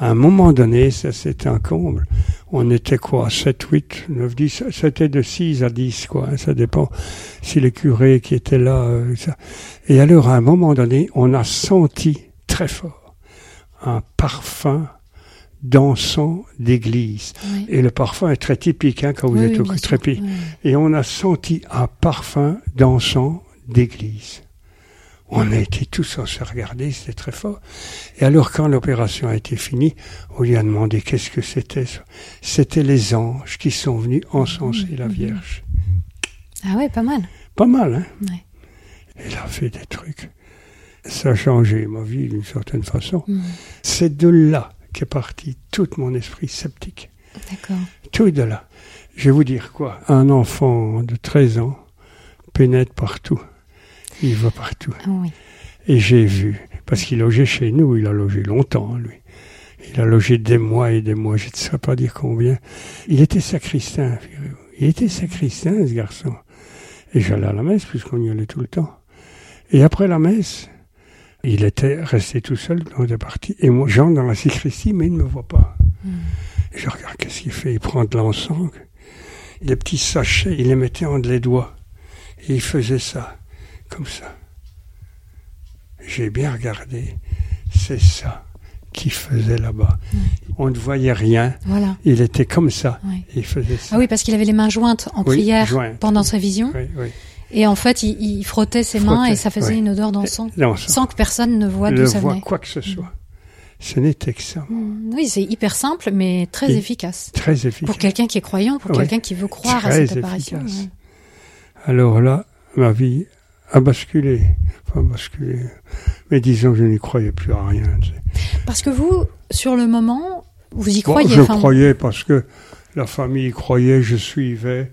À un moment donné, ça c'était un comble. On était quoi 7, 8, 9, 10 C'était de 6 à 10, quoi. hein, ça dépend si les curés qui étaient là. euh, ça. Et alors, à un moment donné, on a senti très fort un parfum d'encens d'église. Oui. Et le parfum est très typique hein, quand vous Oui, êtes oui, au. Oui. Et on a senti un parfum d'encens d'église. On a été tous à se regarder, c'était très fort. Et alors, quand l'opération a été finie, on lui a demandé qu'est-ce que c'était. C'était les anges qui sont venus encenser la Mhm. Vierge. Ah ouais, pas mal. Pas mal, hein Ouais. Il a fait des trucs. Ça a changé ma vie d'une certaine façon. Mhm. C'est de là qu'est parti tout mon esprit sceptique. D'accord. Tout de là. Je vais vous dire quoi Un enfant de 13 ans pénètre partout. Il va partout. Ah oui. Et j'ai vu, parce qu'il logeait chez nous, il a logé longtemps, lui. Il a logé des mois et des mois, je ne sais pas dire combien. Il était sacristain, figurez-vous. Il était sacristain, ce garçon. Et j'allais à la messe, puisqu'on y allait tout le temps. Et après la messe, il était resté tout seul, on était parti. Et moi, j'entre dans la sacristie, mais il ne me voit pas. Et je regarde qu'est-ce qu'il fait? Il prend de l'encens. Les petits sachets, il les mettait entre les doigts. Et il faisait ça, comme ça. J'ai bien regardé. C'est ça qu'il faisait là-bas. On ne voyait rien. Voilà. Il était comme ça. Il faisait ça. Ah oui, parce qu'il avait les mains jointes en Oui, prière jointes. pendant sa vision. Et en fait, il, il frottait ses mains et ça faisait une odeur d'encens. Sans que personne ne voit Le d'où ça voit venait. quoi que ce soit. Ce n'était que ça. Mhm. Oui, c'est hyper simple, mais très Et efficace. Très efficace. Pour quelqu'un qui est croyant, pour quelqu'un qui veut croire à cette apparition. efficace. Alors là, ma vie a basculé. Enfin, basculé. Mais disons que je n'y croyais plus à rien. tu sais. Parce que vous, sur le moment, vous y Bon, croyez. je enfin, croyais parce que la famille croyait, je suivais.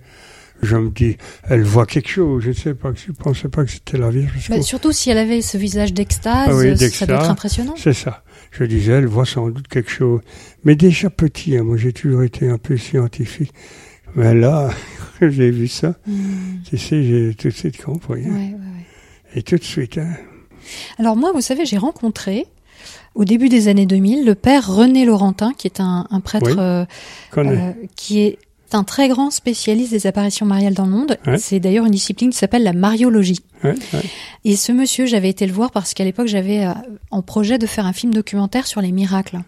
Je me dis, elle voit quelque chose. Je ne sais pas, je pensais pas que c'était la Vierge. bah, surtout si elle avait ce visage d'extase, Ah oui, ça doit être impressionnant. C'est ça. Je disais, elle voit sans doute quelque chose. Mais déjà petit, hein, moi j'ai toujours été un peu scientifique. Mais là, j'ai vu ça, Hmm. tu sais, j'ai tout de suite compris. hein. Ouais, ouais, ouais. Et tout de suite, hein. Alors moi, vous savez, j'ai rencontré au début des années 2000 le père René Laurentin, qui est un, un prêtre Oui. euh, euh, qui est un très grand spécialiste des apparitions mariales dans le monde. Ouais. C'est d'ailleurs une discipline qui s'appelle la mariologie. Ouais, ouais. Et ce monsieur, j'avais été le voir parce qu'à l'époque, j'avais euh, en projet de faire un film documentaire sur les miracles.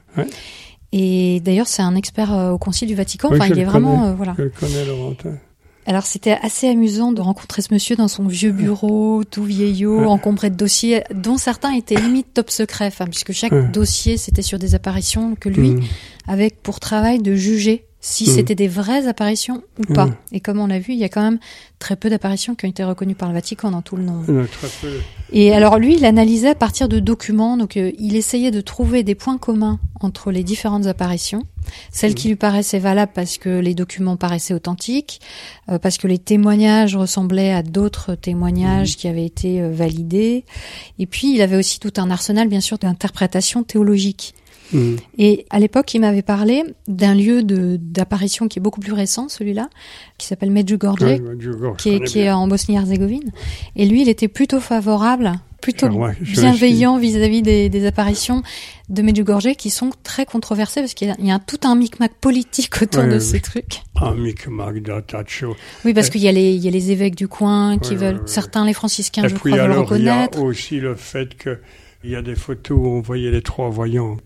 Et d'ailleurs, c'est un expert euh, au Concile du Vatican. Oui, enfin, il est vraiment, connais. euh, voilà. Je le connais, Laurentin. Alors c'était assez amusant de rencontrer ce monsieur dans son vieux bureau, tout vieillot, encombré de dossiers, dont certains étaient limite top secret, enfin, puisque chaque dossier c'était sur des apparitions que lui Mm. avait pour travail de juger si Mm. c'était des vraies apparitions ou pas. Mm. Et comme on l'a vu, il y a quand même très peu d'apparitions qui ont été reconnues par le Vatican dans tout le monde. Très peu. Et alors lui, il analysait à partir de documents, donc euh, il essayait de trouver des points communs entre les différentes apparitions, celles qui lui paraissaient valables parce que les documents paraissaient authentiques, euh, parce que les témoignages ressemblaient à d'autres témoignages qui avaient été euh, validés, et puis il avait aussi tout un arsenal bien sûr d'interprétations théologiques. Mm. Et à l'époque, il m'avait parlé d'un lieu d'apparition qui est beaucoup plus récent, celui-là, qui s'appelle Medjugorje, Ouais, je qui est, qui en Bosnie-Herzégovine. Et lui, il était plutôt favorable, plutôt je bienveillant vis-à-vis des, des apparitions de Medjugorje qui sont très controversées parce qu'il y a, il y a tout un micmac politique autour Ouais, de ces trucs. Un micmac choses. Oui, parce qu'il y a les, il y a les évêques du coin qui veulent, certains, les franciscains, Et je puis crois, veulent alors, il y a aussi le fait que il y a des photos où on voyait les trois voyants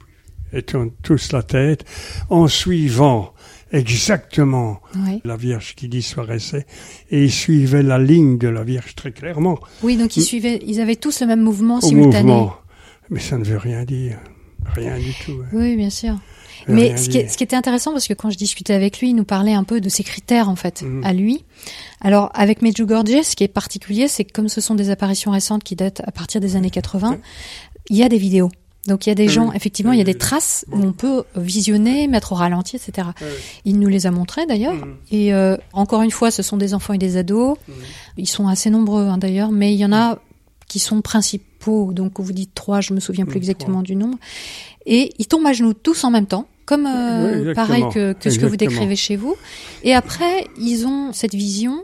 étant tous la tête, en suivant exactement Oui. la Vierge qui disparaissait, et ils suivaient la ligne de la Vierge très clairement, oui, donc ils suivaient, ils avaient tous le même mouvement au simultané. mouvement. Mais ça ne veut rien dire. Rien du tout. hein. Oui, bien sûr. Mais ce qui, est- ce qui était intéressant, parce que quand je discutais avec lui, il nous parlait un peu de ses critères, en fait, Mhm. à lui. Alors, avec Medjugorje, ce qui est particulier, c'est que comme ce sont des apparitions récentes qui datent à partir des années 80, il y a des vidéos. Donc, il y a des gens, oui. effectivement, il y a Oui, des traces où on peut visionner, mettre au ralenti, etc. Il nous les a montrés, d'ailleurs. Mhm. Et euh, encore une fois, ce sont des enfants et des ados. Mhm. Ils sont assez nombreux, hein, d'ailleurs, mais il y en a qui sont principaux. Donc, vous dites trois, je me souviens plus exactement du nombre. Et ils tombent à genoux tous en même temps, comme euh, pareil que, que ce que vous décrivez chez vous. Et après, ils ont cette vision.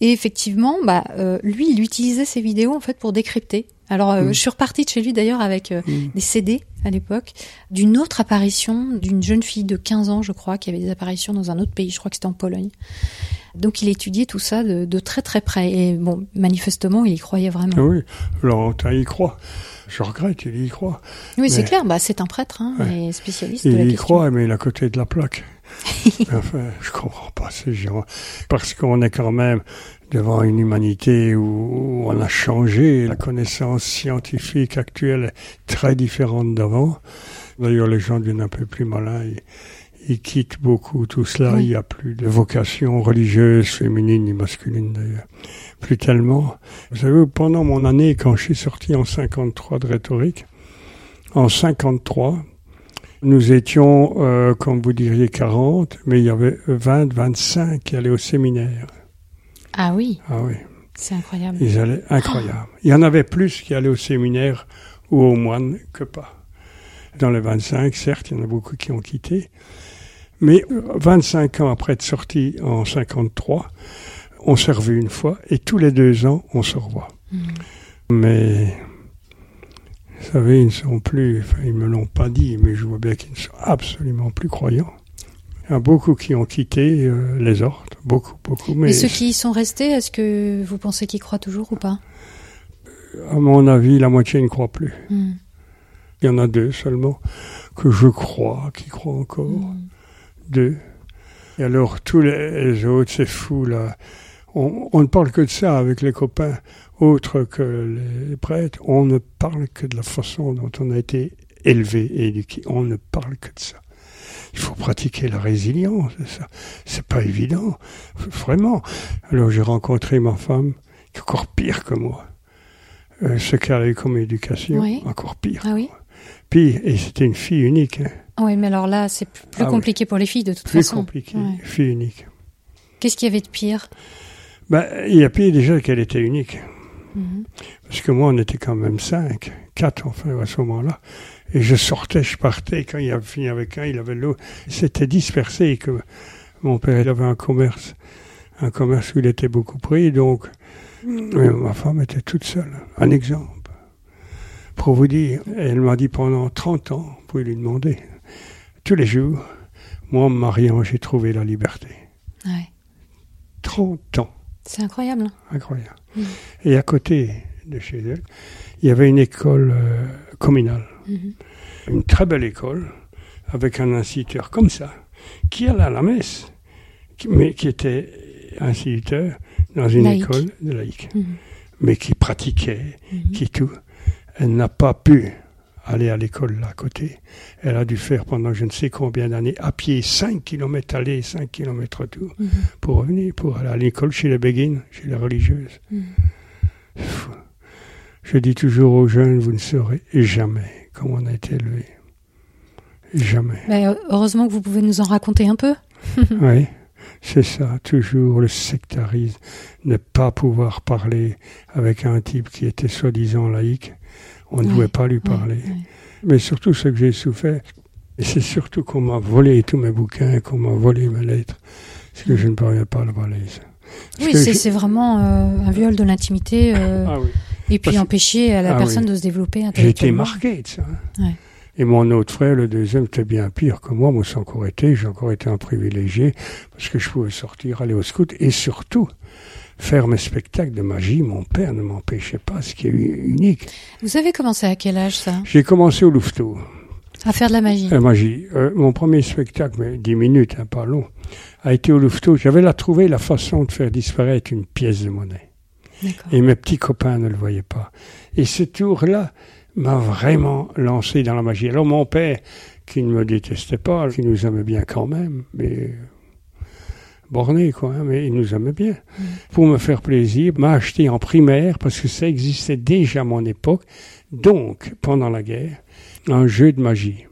Et effectivement, bah, euh, lui, il utilisait ces vidéos en fait pour décrypter. Alors, euh, Mhm. je suis repartie de chez lui d'ailleurs avec euh, Mhm. des CD à l'époque d'une autre apparition d'une jeune fille de 15 ans, je crois, qui avait des apparitions dans un autre pays. Je crois que c'était en Pologne. Donc, il étudiait tout ça de, de très très près. Et bon, manifestement, il y croyait vraiment. Oui, Laurentin y croit. Je regrette, il y croit. Oui, c'est clair. Bah, c'est un prêtre, hein, Ouais. et spécialiste de la Il y question. croit, mais il est à côté de la plaque. enfin, je comprends pas ces gens. Parce qu'on est quand même devant une humanité où on a changé. La connaissance scientifique actuelle est très différente d'avant. D'ailleurs, les gens deviennent un peu plus malins. Ils, ils quittent beaucoup tout cela. Oui. Il n'y a plus de vocation religieuse, féminine ni masculine d'ailleurs. Plus tellement. Vous savez, pendant mon année, quand je suis sorti en 53 de rhétorique, en 53, nous étions, euh, comme vous diriez, 40, mais il y avait 20, 25 qui allaient au séminaire. Ah oui, Ah oui, c'est incroyable. ils allaient, incroyable. Il y en avait plus qui allaient au séminaire ou au moine que pas. Dans les 25, certes, il y en a beaucoup qui ont quitté, mais euh, 25 ans après être sorti en 53, on s'est revu une fois, et tous les deux ans, on se revoit. Mhm. Mais, vous savez, ils ne sont plus, enfin, ils me l'ont pas dit, mais je vois bien qu'ils ne sont absolument plus croyants. Il y a beaucoup qui ont quitté euh, les ordres, beaucoup, beaucoup. Mais Et ceux qui y sont restés, est-ce que vous pensez qu'ils croient toujours ou pas? À mon avis, la moitié ne croit plus. Hmm. Il y en a deux seulement que je crois, qui croient encore. Hmm. Deux. Et alors, tous les, les autres, c'est fou, là. On, on ne parle que de ça avec les copains, autres que les prêtres. On ne parle que de la façon dont on a été élevé et éduqué. On ne parle que de ça. Il faut pratiquer la résilience, c'est ça. C'est pas évident. Vraiment. Alors, j'ai rencontré ma femme, qui est encore pire que moi. Euh, ce qu'elle a eu comme éducation, Oui. encore pire. Ah oui Pire. Et c'était une fille unique. hein. Ah Oui, mais alors là, c'est plus plus Ah oui. compliqué pour les filles de toute Plus façon. compliqué. Ouais. Fille unique. Qu'est-ce qu'il y avait de pire? Ben, il y a pire déjà qu'elle était unique. Mhm. Parce que moi, on était quand même cinq, quatre enfin à ce moment-là. Et je sortais, je partais. Quand il avait fini avec un, il avait l'autre. C'était dispersé. Que Mon père il avait un commerce, un commerce où il était beaucoup pris, donc euh, ma femme était toute seule. Un exemple. Pour vous dire, elle m'a dit pendant 30 ans, vous pouvez lui demander, tous les jours, moi, en me mariant, j'ai trouvé la liberté. Ouais. 30 ans. C'est incroyable. hein. Incroyable. Mm. Et à côté de chez elle, il y avait une école euh, communale. Mhm. Une très belle école, avec un instituteur comme ça, qui allait à la messe, qui- mais qui était instituteur dans une Laïque. école de laïque, Mhm. mais qui pratiquait, qui tout. Elle n'a pas pu aller à l'école là à côté. Elle a dû faire pendant je ne sais combien d'années à pied 5 km aller, 5 km retour Mhm. pour revenir, pour aller à l'école chez les béguines, chez les religieuses. Mhm. Je dis toujours aux jeunes, vous ne saurez jamais comment on a été élevé. Jamais. Mais, euh, heureusement que vous pouvez nous en raconter un peu. oui, c'est ça, toujours le sectarisme, ne pas pouvoir parler avec un type qui était soi-disant laïque. On ne Ouais, pouvait pas lui parler. Mais surtout, ce que j'ai souffert, c'est surtout qu'on m'a volé tous mes bouquins, qu'on m'a volé mes lettres, parce que je ne parviens pas à. Parce Oui, c'est je- vraiment euh, un viol de l'intimité euh, Ah oui. et puis parce- empêcher à la Ah personne oui. de se développer J'ai été intellectuellement. marqué de ça. hein. Ouais. Et mon autre frère, le deuxième, était bien pire que moi. Moi, c'est encore été, j'ai encore été un privilégié parce que je pouvais sortir, aller au scout et surtout faire mes spectacles de magie. Mon père ne m'empêchait pas, ce qui est unique. Vous avez commencé à quel âge ça? J'ai commencé au Louveteau, À faire de la magie. la magie. Euh, mon premier spectacle, mais dix minutes, hein, pas long, a été au Louveteau. J'avais là trouvé la façon de faire disparaître une pièce de monnaie. Et mes petits copains ne le voyaient pas. Et ce tour-là m'a vraiment lancé dans la magie. Alors mon père, qui ne me détestait pas, qui nous aimait bien quand même, mais borné quoi, hein, mais il nous aimait bien. Mm. Pour me faire plaisir, m'a acheté en primaire, parce que ça existait déjà à mon époque, donc pendant la guerre, un jeu de magie.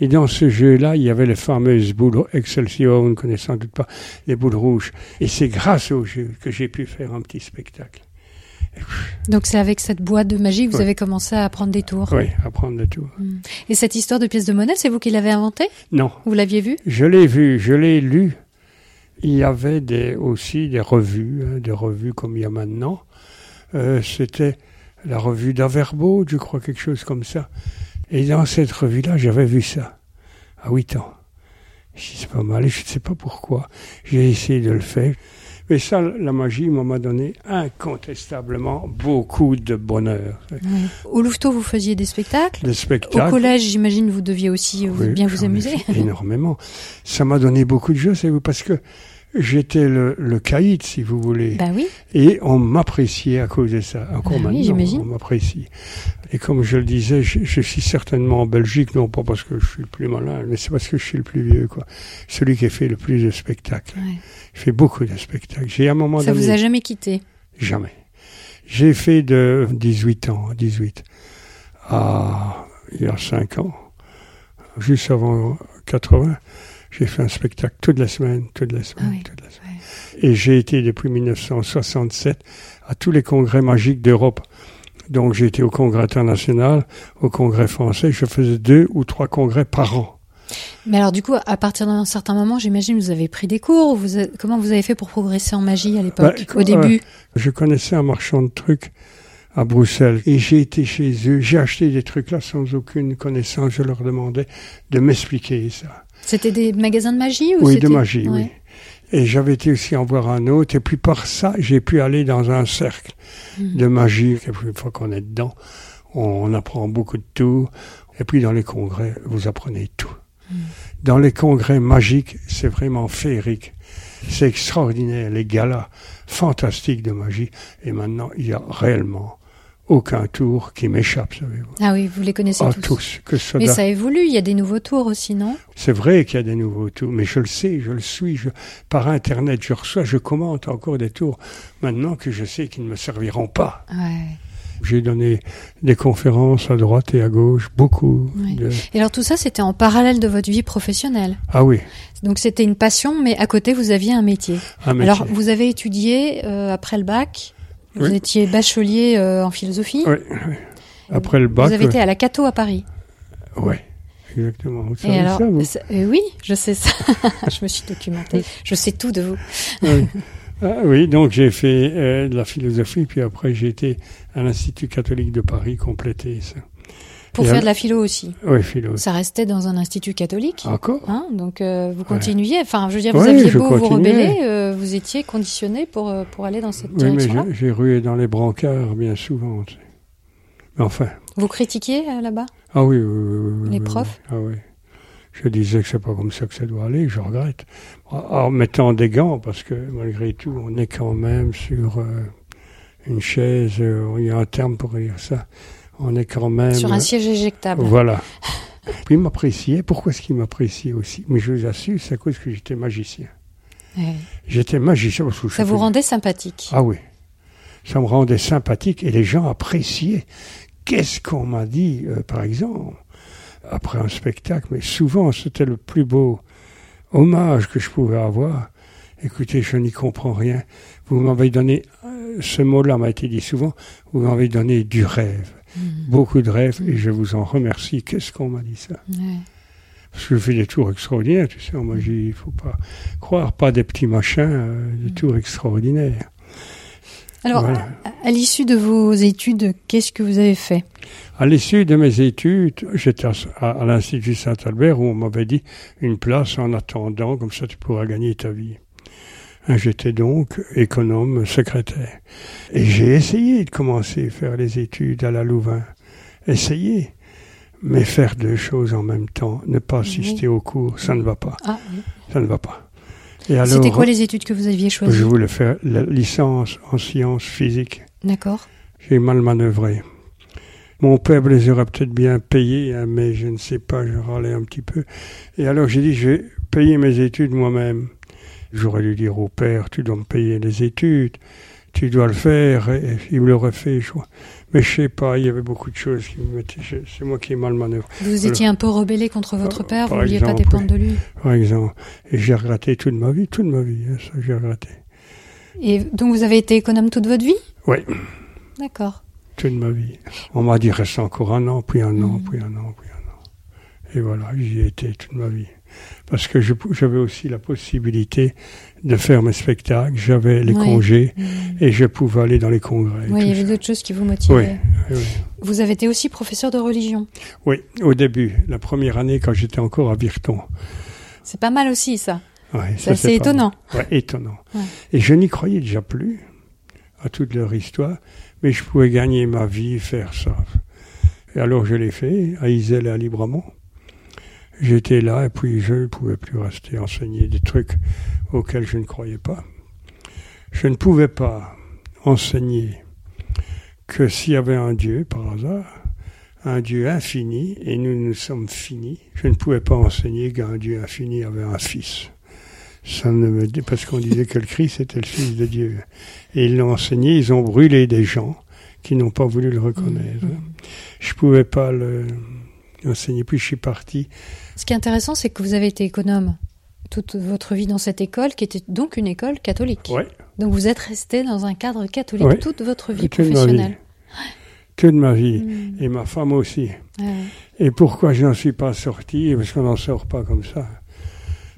Et dans ce jeu-là, il y avait les fameuses boules Excelsior, vous ne connaissez sans doute pas, les boules rouges. Et c'est grâce au jeu que j'ai pu faire un petit spectacle. Donc c'est avec cette boîte de magie que vous avez commencé à prendre des tours. Oui, apprendre le tout. Mm. Et cette histoire de pièce de monnaie, c'est vous qui l'avez inventée? Non, Vous l'aviez vue? Je l'ai vu, je l'ai lu. Il y avait des, aussi des revues, hein, des revues comme il y a maintenant. Euh, C'était la revue d'Averbo, je crois, quelque chose comme ça. Et dans cette revue-là, j'avais vu ça, à 8 ans. C'est pas mal, et je ne sais pas pourquoi. J'ai essayé de le faire. Mais ça, la magie m'a donné incontestablement beaucoup de bonheur. Au Louveteau, vous faisiez des spectacles Le Au spectacle. collège, j'imagine, vous deviez aussi Oui, bien vous amuser. Énormément. Ça m'a donné beaucoup de jeux, c'est parce que j'étais le, le caïd, si vous voulez. bah oui. Et on m'appréciait à cause de ça. Encore Ah oui, maintenant, j'imagine. on m'apprécie. Et comme je le disais, je, je suis certainement en Belgique, non pas parce que je suis le plus malin, mais c'est parce que je suis le plus vieux, quoi. Celui qui a fait le plus de spectacles. Ouais. Je fais beaucoup de spectacles. J'ai à un moment Ça vous a jamais quitté? Jamais. J'ai fait de 18 ans, 18, à il y a 5 ans, juste avant 80, j'ai fait un spectacle toute la semaine, toute la semaine, Ah oui, toute la semaine. Et j'ai été depuis 1967 à tous les congrès magiques d'Europe. Donc j'ai été au congrès international, au congrès français, je faisais deux ou trois congrès par an. Mais alors du coup, à partir d'un certain moment, j'imagine vous avez pris des cours. Vous avez- comment vous avez fait pour progresser en magie à l'époque, Bah, au début? Je connaissais un marchand de trucs à Bruxelles et j'ai été chez eux. J'ai acheté des trucs là sans aucune connaissance. Je leur demandais de m'expliquer ça. C'était des magasins de magie ou Oui, de magie, Ouais. oui. Et j'avais été aussi en voir un autre. Et puis par ça, j'ai pu aller dans un cercle Mhm. de magie. Et puis une fois qu'on est dedans, on apprend beaucoup de tout. Et puis dans les congrès, vous apprenez tout. Mhm. Dans les congrès magiques, c'est vraiment féerique. C'est extraordinaire, les galas fantastiques de magie. Et maintenant, il y a réellement aucun tour qui m'échappe, savez-vous. Ah oui, vous les connaissez Ah, tous. tous. Que ce Mais ça évolue, il y a des nouveaux tours aussi, non? C'est vrai qu'il y a des nouveaux tours, mais je le sais, je le suis. Je, par Internet, je reçois, je commente encore des tours. Maintenant que je sais qu'ils ne me serviront pas. Ouais. J'ai donné des conférences à droite et à gauche, beaucoup. Oui. de- Et alors tout ça, c'était en parallèle de votre vie professionnelle? Ah oui, Donc c'était une passion, mais à côté, vous aviez un métier. un métier. Alors vous avez étudié euh, après le bac. Vous Oui. étiez bachelier euh, en philosophie. Oui, oui. Après le bac, Vous avez été à la Cato à Paris. ouais. exactement. Vous savez alors, ça, vous ça- euh, oui, je sais ça. je me suis documentée. Je sais tout de vous. oui. Ah oui, donc j'ai fait euh, de la philosophie, puis après j'ai été à l'Institut catholique de Paris compléter ça. Pour Et faire de la philo aussi. Oui, philo. Ça restait dans un institut catholique. Encore Hein, donc euh, vous continuiez, enfin je veux dire, vous Ouais, aviez beau vous rebeller, euh, vous étiez conditionné pour, euh, pour aller dans cette Oui, mais j'ai- rué dans les brancards bien souvent. tu sais. Mais enfin, Vous critiquiez euh, là-bas? Ah oui, oui, Les profs? Ah oui. Je disais que c'est pas comme ça que ça doit aller, que je regrette. En mettant des gants, parce que malgré tout, on est quand même sur une chaise, il y a un terme pour dire ça, on est quand même... Sur un siège éjectable. Voilà. Puis il m'appréciait. Pourquoi est-ce qu'il m'appréciait aussi? Mais je vous assure, c'est à cause que j'étais magicien. Ouais. J'étais magicien. parce que Ça vous rendait sympathique? Ah oui. Ça me rendait sympathique et les gens appréciaient. Qu'est-ce qu'on m'a dit, euh, par exemple, après un spectacle? Mais souvent, c'était le plus beau hommage que je pouvais avoir. Écoutez, je n'y comprends rien. Vous m'avez donné, euh, ce mot-là m'a été dit souvent, vous m'avez donné du rêve. Mhm. Beaucoup de rêves et je vous en remercie. Qu'est-ce qu'on m'a dit ça Ouais. Parce que je fais des tours extraordinaires, tu sais, en magie, il faut pas croire, pas des petits machins, euh, des tours extraordinaires. Alors, Voilà. à, à l'issue de vos études, qu'est-ce que vous avez fait? À l'issue de mes études, j'étais à l'Institut Saint-Albert où on m'avait dit une place en attendant, comme ça tu pourras gagner ta vie. J'étais donc économe secrétaire. Et j'ai essayé de commencer à faire les études à la Louvain. Essayé. Mais faire deux choses en même temps, ne pas assister aux cours, ça ne va pas. Ah, oui. Ça ne va pas. Et alors, C'était quoi les études que vous aviez choisies? je voulais faire la licence en sciences physiques. D'accord. J'ai mal manœuvré. Mon père les aurait peut-être bien payés, hein, mais je ne sais pas, je râlais un petit peu. Et alors j'ai dit, je vais payer mes études moi-même. J'aurais dû dire au père, tu dois me payer les études, tu dois le faire, et il me l'aurait fait, je. Mais je sais pas, il y avait beaucoup de choses qui me mettaient, c'est moi qui ai mal manœuvré, Vous étiez un peu rebellé contre votre père, vous ne vouliez pas dépendre de lui. par exemple. Et j'ai regretté toute ma vie, toute ma vie, hein, ça j'ai regretté. Et donc vous avez été économe toute votre vie? Oui, D'accord. toute ma vie. On m'a dit, reste encore un an, puis un an, Mhm. puis un an, puis un an. Et voilà, j'y ai été toute ma vie. Parce que j'avais aussi la possibilité de faire mes spectacles, j'avais les Oui. congés, Mm. et je pouvais aller dans les congrès. Oui, il y avait d'autres choses qui vous motivaient. Oui, oui. Vous avez été aussi professeur de religion. Oui, au début, la première année, quand j'étais encore à Virton. C'est pas mal aussi, ça. Ouais, C'est ça, pas étonnant. Ouais, étonnant. Ouais. Et je n'y croyais déjà plus à toute leur histoire, mais je pouvais gagner ma vie, faire ça. Et alors je l'ai fait à Iselle et à Libramont. J'étais là et puis je ne pouvais plus rester enseigner des trucs auxquels je ne croyais pas. Je ne pouvais pas enseigner que s'il y avait un Dieu, par hasard, un Dieu infini, et nous nous sommes finis, je ne pouvais pas enseigner qu'un Dieu infini avait un fils. Ça ne me dit, parce qu'on disait que le Christ était le fils de Dieu. Et ils l'ont enseigné, ils ont brûlé des gens qui n'ont pas voulu le reconnaître. Mhm. Je pouvais pas le enseigner, puis je suis parti. Ce qui est intéressant, c'est que vous avez été économe toute votre vie dans cette école, qui était donc une école catholique. Ouais, Donc vous êtes resté dans un cadre catholique Ouais. toute votre vie toute ma vie. professionnelle. Toute ma vie. Mm. Et ma femme aussi. Ouais. Et pourquoi je n'en suis pas sorti? Parce qu'on n'en sort pas comme ça.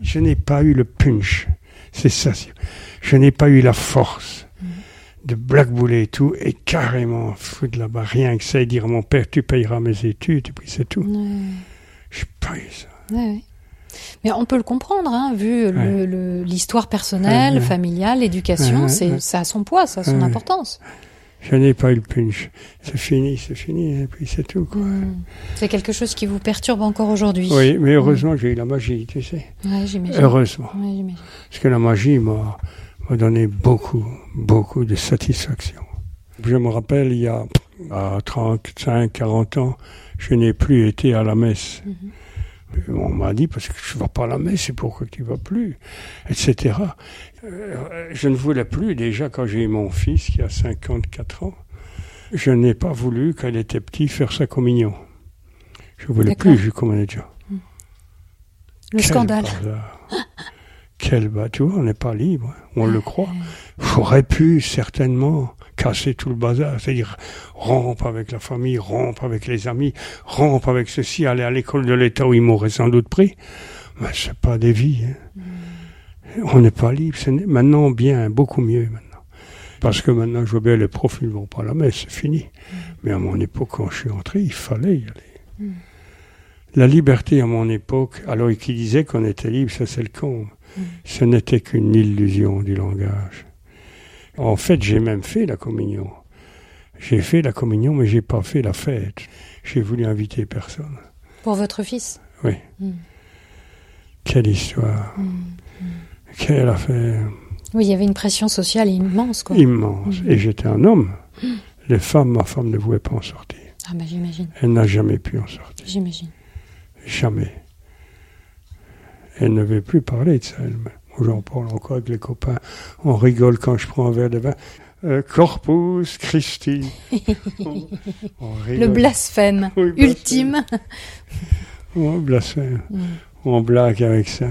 Je n'ai pas eu le punch. C'est ça. Je n'ai pas eu la force de blackbouler et tout et carrément foutre là-bas rien que ça et dire à mon père tu payeras mes études et puis c'est tout. Je pas eu ça. Ouais. Mais on peut le comprendre, hein, vu le- le- l'histoire personnelle, familiale, l'éducation, c'est ça a son poids, ça a son importance. Je n'ai pas eu le punch. C'est fini, c'est fini et puis c'est tout. Quoi. C'est quelque chose qui vous perturbe encore aujourd'hui. Oui, mais heureusement j'ai eu la magie, tu sais. Ouais, j'imagine. Heureusement. Ouais. Parce que la magie m'a donné beaucoup, beaucoup de satisfaction. Je me rappelle, il y a à 35, 40 ans, je n'ai plus été à la messe. Mhm. On m'a dit, parce que ne vas pas à la messe, c'est pourquoi tu vas plus, etc. Euh, je ne voulais plus, déjà quand j'ai eu mon fils, qui a 54 ans, je n'ai pas voulu, quand il était petit, faire sa communion. Je ne voulais plus, je communiais déjà. Le Quel scandale. Quel bas, tu vois, on n'est pas libre, on le croit. J'aurais pu certainement casser tout le bazar, c'est-à-dire rompre avec la famille, rompre avec les amis, rompre avec ceci, aller à l'école de l'État où ils m'auraient sans doute pris. Mais c'est pas des vies. Hein. Mm. On n'est pas libre. C'est maintenant bien, beaucoup mieux maintenant. Parce que maintenant, je vois bien les profs, ils vont pas à la messe, c'est fini. Mais à mon époque, quand je suis entré, il fallait y aller. Mm. La liberté à mon époque, alors qui disait qu'on était libre, ça c'est le con. Mm. Ce n'était qu'une illusion du langage. En fait, j'ai même fait la communion. J'ai fait la communion, mais j'ai pas fait la fête. J'ai voulu inviter personne. Pour votre fils Oui. Mm. Quelle histoire. Quelle affaire Oui, il y avait une pression sociale immense, quoi. immense. Et j'étais un homme. Les femmes, ma femme ne pouvait pas en sortir. Ah bah j'imagine, Elle n'a jamais pu en sortir. j'imagine. Jamais. Elle ne veut plus parler de ça elle-même. J'en parle encore avec les copains. On rigole quand je prends un verre de vin. Euh, Corpus Christi. on, on Le blasphème Oui, ultime. On blasphème. Mm. On blague avec ça.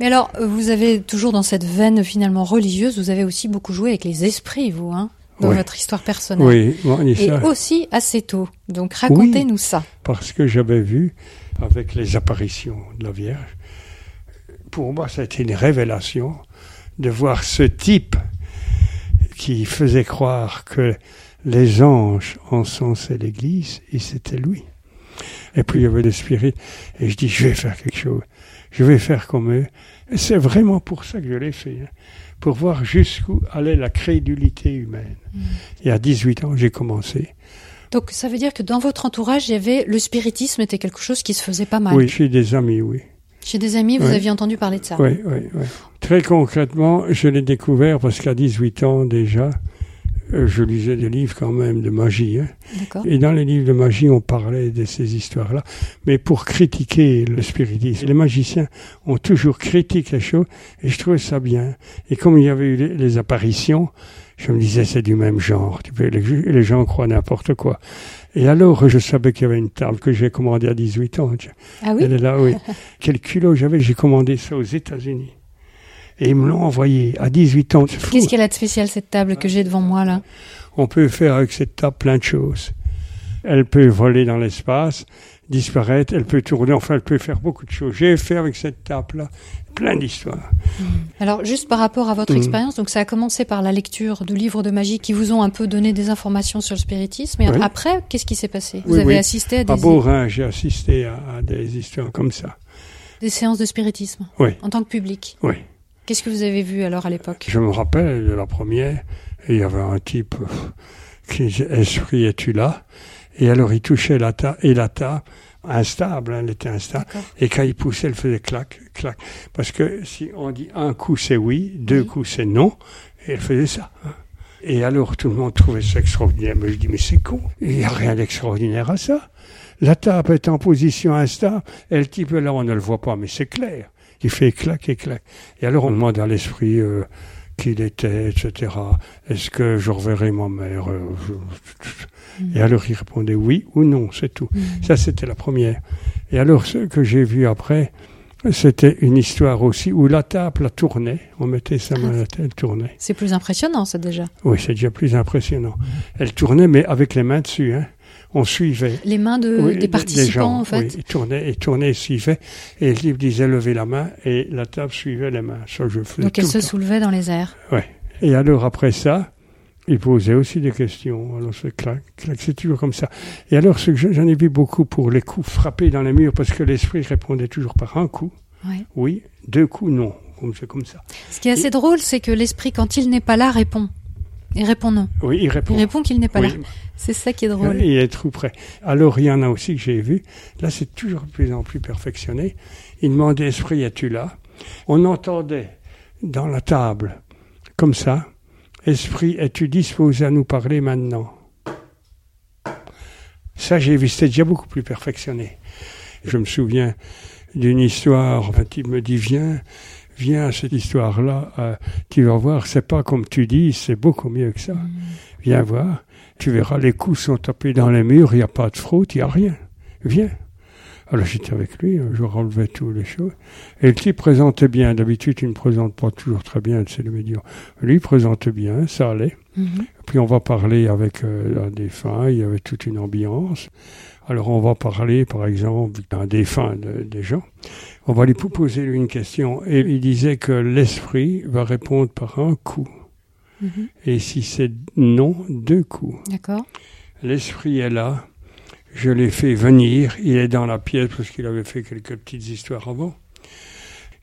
Mais alors, vous avez toujours dans cette veine finalement religieuse, vous avez aussi beaucoup joué avec les esprits, vous, hein, dans Oui. votre histoire personnelle. Oui, bon, et Et ça, aussi assez tôt. Donc racontez-nous ça. parce que j'avais vu avec les apparitions de la Vierge, pour moi, ça a été une révélation de voir ce type qui faisait croire que les anges encensaient l'Église, et c'était lui. Et puis il y avait le spirit, et je dis, je vais faire quelque chose, je vais faire comme eux. Et c'est vraiment pour ça que je l'ai fait, hein, pour voir jusqu'où allait la crédulité humaine. Et à 18 ans, j'ai commencé. Donc ça veut dire que dans votre entourage, il y avait le spiritisme était quelque chose qui se faisait pas mal. Oui, chez des amis, oui. Chez des amis, vous Oui. aviez entendu parler de ça. Oui, oui, oui. Très concrètement, je l'ai découvert parce qu'à 18 ans déjà, euh, je lisais des livres quand même de magie. hein. D'accord. Et dans les livres de magie, on parlait de ces histoires-là. Mais pour critiquer le spiritisme, les magiciens ont toujours critiqué les choses et je trouvais ça bien. Et comme il y avait eu les, les apparitions, je me disais c'est du même genre. Les gens croient n'importe quoi. Et alors, je savais qu'il y avait une table que j'ai commandée à 18 ans. Ah oui Elle est là, oui. Quel culot j'avais, j'ai commandé ça aux États-Unis. Et ils me l'ont envoyé à 18 ans. Qu'est-ce qu'elle a de spécial cette table que j'ai devant moi là? On peut faire avec cette table plein de choses. Elle peut voler dans l'espace, disparaître, elle peut tourner, enfin, elle peut faire beaucoup de choses. J'ai fait avec cette table-là plein d'histoires. Alors juste par rapport à votre Mhm. expérience, donc ça a commencé par la lecture de livres de magie qui vous ont un peu donné des informations sur le spiritisme. Et Oui. après, qu'est-ce qui s'est passé? Vous Oui, avez oui. assisté à des, À Beaurain, j'ai assisté à, à des histoires comme ça. des séances de spiritisme Oui, en tant que public. oui. Qu'est-ce que vous avez vu alors à l'époque? Je me rappelle de la première, il y avait un type euh, qui disait Esprit, es-tu là? Et alors il touchait la table, et la table, instable, hein, elle était instable, et quand il poussait, elle faisait clac, clac. Parce que si on dit un coup c'est oui, deux Oui. coups c'est non, et elle faisait ça. hein. Et alors tout le monde trouvait ça extraordinaire. Mais je dis, mais c'est con, il n'y a rien d'extraordinaire à ça. La table est en position instable, et le type là, on ne le voit pas, mais c'est clair. Il fait clac et clac. Et alors on demande à l'esprit euh, qui il était, etc. Est-ce que je reverrai ma mère je- Et alors il répondait oui ou non, c'est tout. Mhm. Ça c'était la première. Et alors ce que j'ai vu après, c'était une histoire aussi où la table la tournait. On mettait sa main à la tête, elle tournait. C'est plus impressionnant ça déjà. Oui, c'est déjà plus impressionnant. Elle tournait, mais avec les mains dessus. Hein. On suivait. Les mains de, Oui, des participants gens, en fait. Oui, ils tournaient, ils tournaient, ils suivaient. Et le livre disait levez la main et la table suivait les mains. Ça, je faisais Donc elle le se temps. soulevait dans les airs. Ouais. Et alors après ça, il posait aussi des questions. Alors c'est clac, clac, c'est toujours comme ça. Et alors ce que je- j'en ai vu beaucoup pour les coups frappés dans les murs parce que l'esprit répondait toujours par un coup. Ouais. Oui, deux coups non. Comme c'est comme ça. Ce qui est assez drôle, c'est que l'esprit, quand il n'est pas là, répond. Il répond non. Oui, il répond. Il répond qu'il n'est pas Oui. là. C'est ça qui est drôle. Il est tout près. Alors, il y en a aussi que j'ai vu. Là, c'est toujours de plus en plus perfectionné. Il demandait, Esprit, es-tu là? On entendait dans la table, comme ça, Esprit, es-tu disposé à nous parler maintenant? Ça, j'ai vu, c'était déjà beaucoup plus perfectionné. Je me souviens d'une histoire, un type me dit, viens, viens à cette histoire-là, euh, tu vas voir, c'est pas comme tu dis, c'est beaucoup mieux que ça. Viens voir. Tu verras, les coups sont tapés dans les murs, il n'y a pas de fraude, il n'y a rien. Viens. Alors j'étais avec lui, je relevais tous les choses. Et le type présentait bien. D'habitude, il ne présente pas toujours très bien, c'est le médium. Lui, il présentait bien, ça allait. Mhm. Puis on va parler avec euh, un défunt, il y avait toute une ambiance. Alors on va parler, par exemple, d'un défunt de- des gens. On va lui poser une question. Et il disait que l'esprit va répondre par un coup. Mhm. Et si c'est non, deux coups. D'accord. L'esprit est là. Je l'ai fait venir. Il est dans la pièce parce qu'il avait fait quelques petites histoires avant.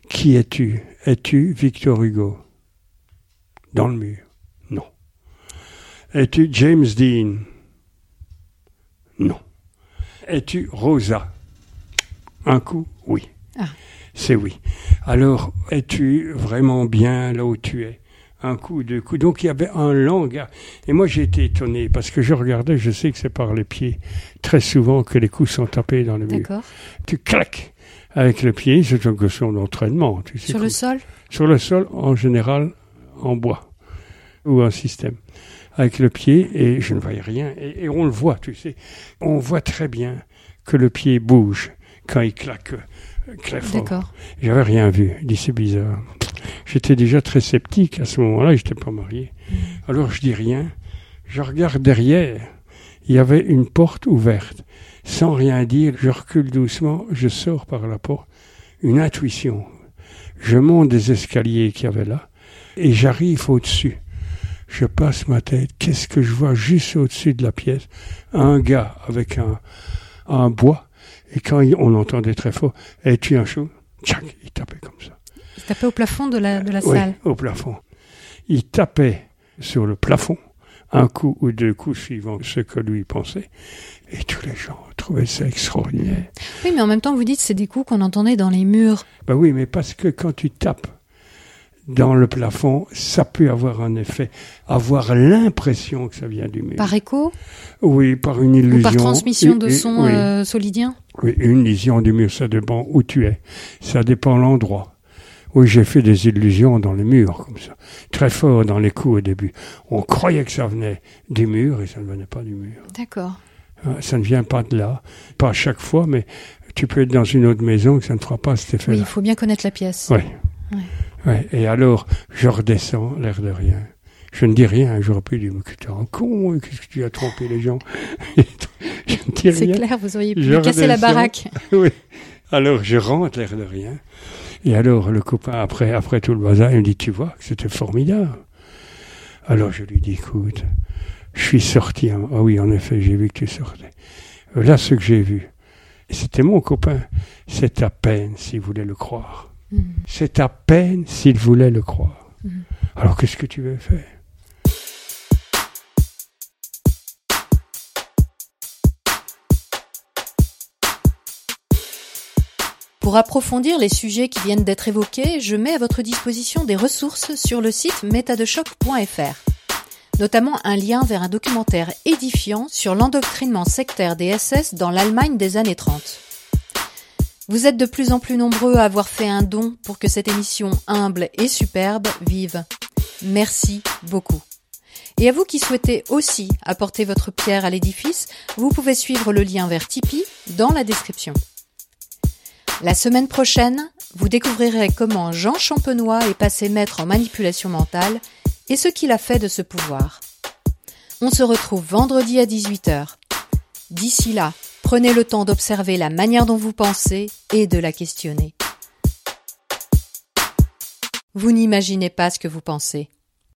Qui es-tu? Es-tu Victor Hugo? Dans le mur Non. Es-tu James Dean? Non. Es-tu Rosa? Un coup Oui. Ah. C'est oui. Alors, es-tu vraiment bien là où tu es? Un coup, deux coups. Donc il y avait un langage. Et moi j'ai été étonné parce que je regardais, je sais que c'est par les pieds très souvent que les coups sont tapés dans le mur. D'accord. Tu claques avec le pied, c'est une question d'entraînement. Tu sais, Sur le sol sur le sol, en général, en bois ou un système. Avec le pied, et je ne voyais rien. Et, et on le voit, tu sais. On voit très bien que le pied bouge quand il claque euh. D'accord. J'avais rien vu. Il dit c'est bizarre. J'étais déjà très sceptique à ce moment-là, j'étais pas marié. Alors je dis rien. Je regarde derrière. Il y avait une porte ouverte. Sans rien dire, je recule doucement, je sors par la porte. Une intuition. Je monte des escaliers qu'il y avait là et j'arrive au-dessus. Je passe ma tête. Qu'est-ce que je vois juste au-dessus de la pièce? Un gars avec un, un bois. Et quand il- on entendait très fort, es-tu un chaud Tchac, il tapait comme ça. Il tapait au plafond de la, de la Oui, salle. au plafond. Il tapait sur le plafond, un coup ou deux coups suivant ce que lui pensait. Et tous les gens trouvaient ça extraordinaire. Oui, mais en même temps, vous dites c'est des coups qu'on entendait dans les murs. Ben oui, mais parce que quand tu tapes dans le plafond, ça peut avoir un effet, avoir l'impression que ça vient du mur. Par écho Oui, par une illusion. ou par transmission de son oui. euh, solidien Oui, une illusion du mur, ça dépend où tu es. Ça dépend l'endroit. Oui, j'ai fait des illusions dans les murs, comme ça. Très fort dans les coups au début. On croyait que ça venait du mur et ça ne venait pas du mur. D'accord. Hein, Ça ne vient pas de là. Pas à chaque fois, mais tu peux être dans une autre maison que ça ne fera pas cet Oui, effet-là. il faut bien connaître la pièce. Oui. Ouais. Ouais. Et alors, je redescends, l'air de rien. Je ne dis rien, j'aurais pu dire, mais que t'es un con, qu'est-ce que tu as trompé les gens? Je ne dis C'est rien. clair, vous auriez pu casser la baraque. oui. Alors je rentre l'air de rien. Et alors le copain, après, après tout le bazar, il me dit, tu vois, que c'était formidable. Alors je lui dis, écoute, je suis sorti. hein. Ah oui, en effet, j'ai vu que tu sortais. Là, ce que j'ai vu, c'était mon copain. C'est à peine s'il voulait le croire. Mhm. C'est à peine s'il voulait le croire. Mhm. Alors qu'est-ce que tu veux faire? Pour approfondir les sujets qui viennent d'être évoqués, je mets à votre disposition des ressources sur le site métadechoc.fr. Notamment un lien vers un documentaire édifiant sur l'endoctrinement sectaire des SS dans l'Allemagne des années 30. Vous êtes de plus en plus nombreux à avoir fait un don pour que cette émission humble et superbe vive. Merci beaucoup. Et à vous qui souhaitez aussi apporter votre pierre à l'édifice, vous pouvez suivre le lien vers Tipeee dans la description. La semaine prochaine, vous découvrirez comment Jean Champenois est passé maître en manipulation mentale et ce qu'il a fait de ce pouvoir. On se retrouve vendredi à 18h. D'ici là, prenez le temps d'observer la manière dont vous pensez et de la questionner. Vous n'imaginez pas ce que vous pensez.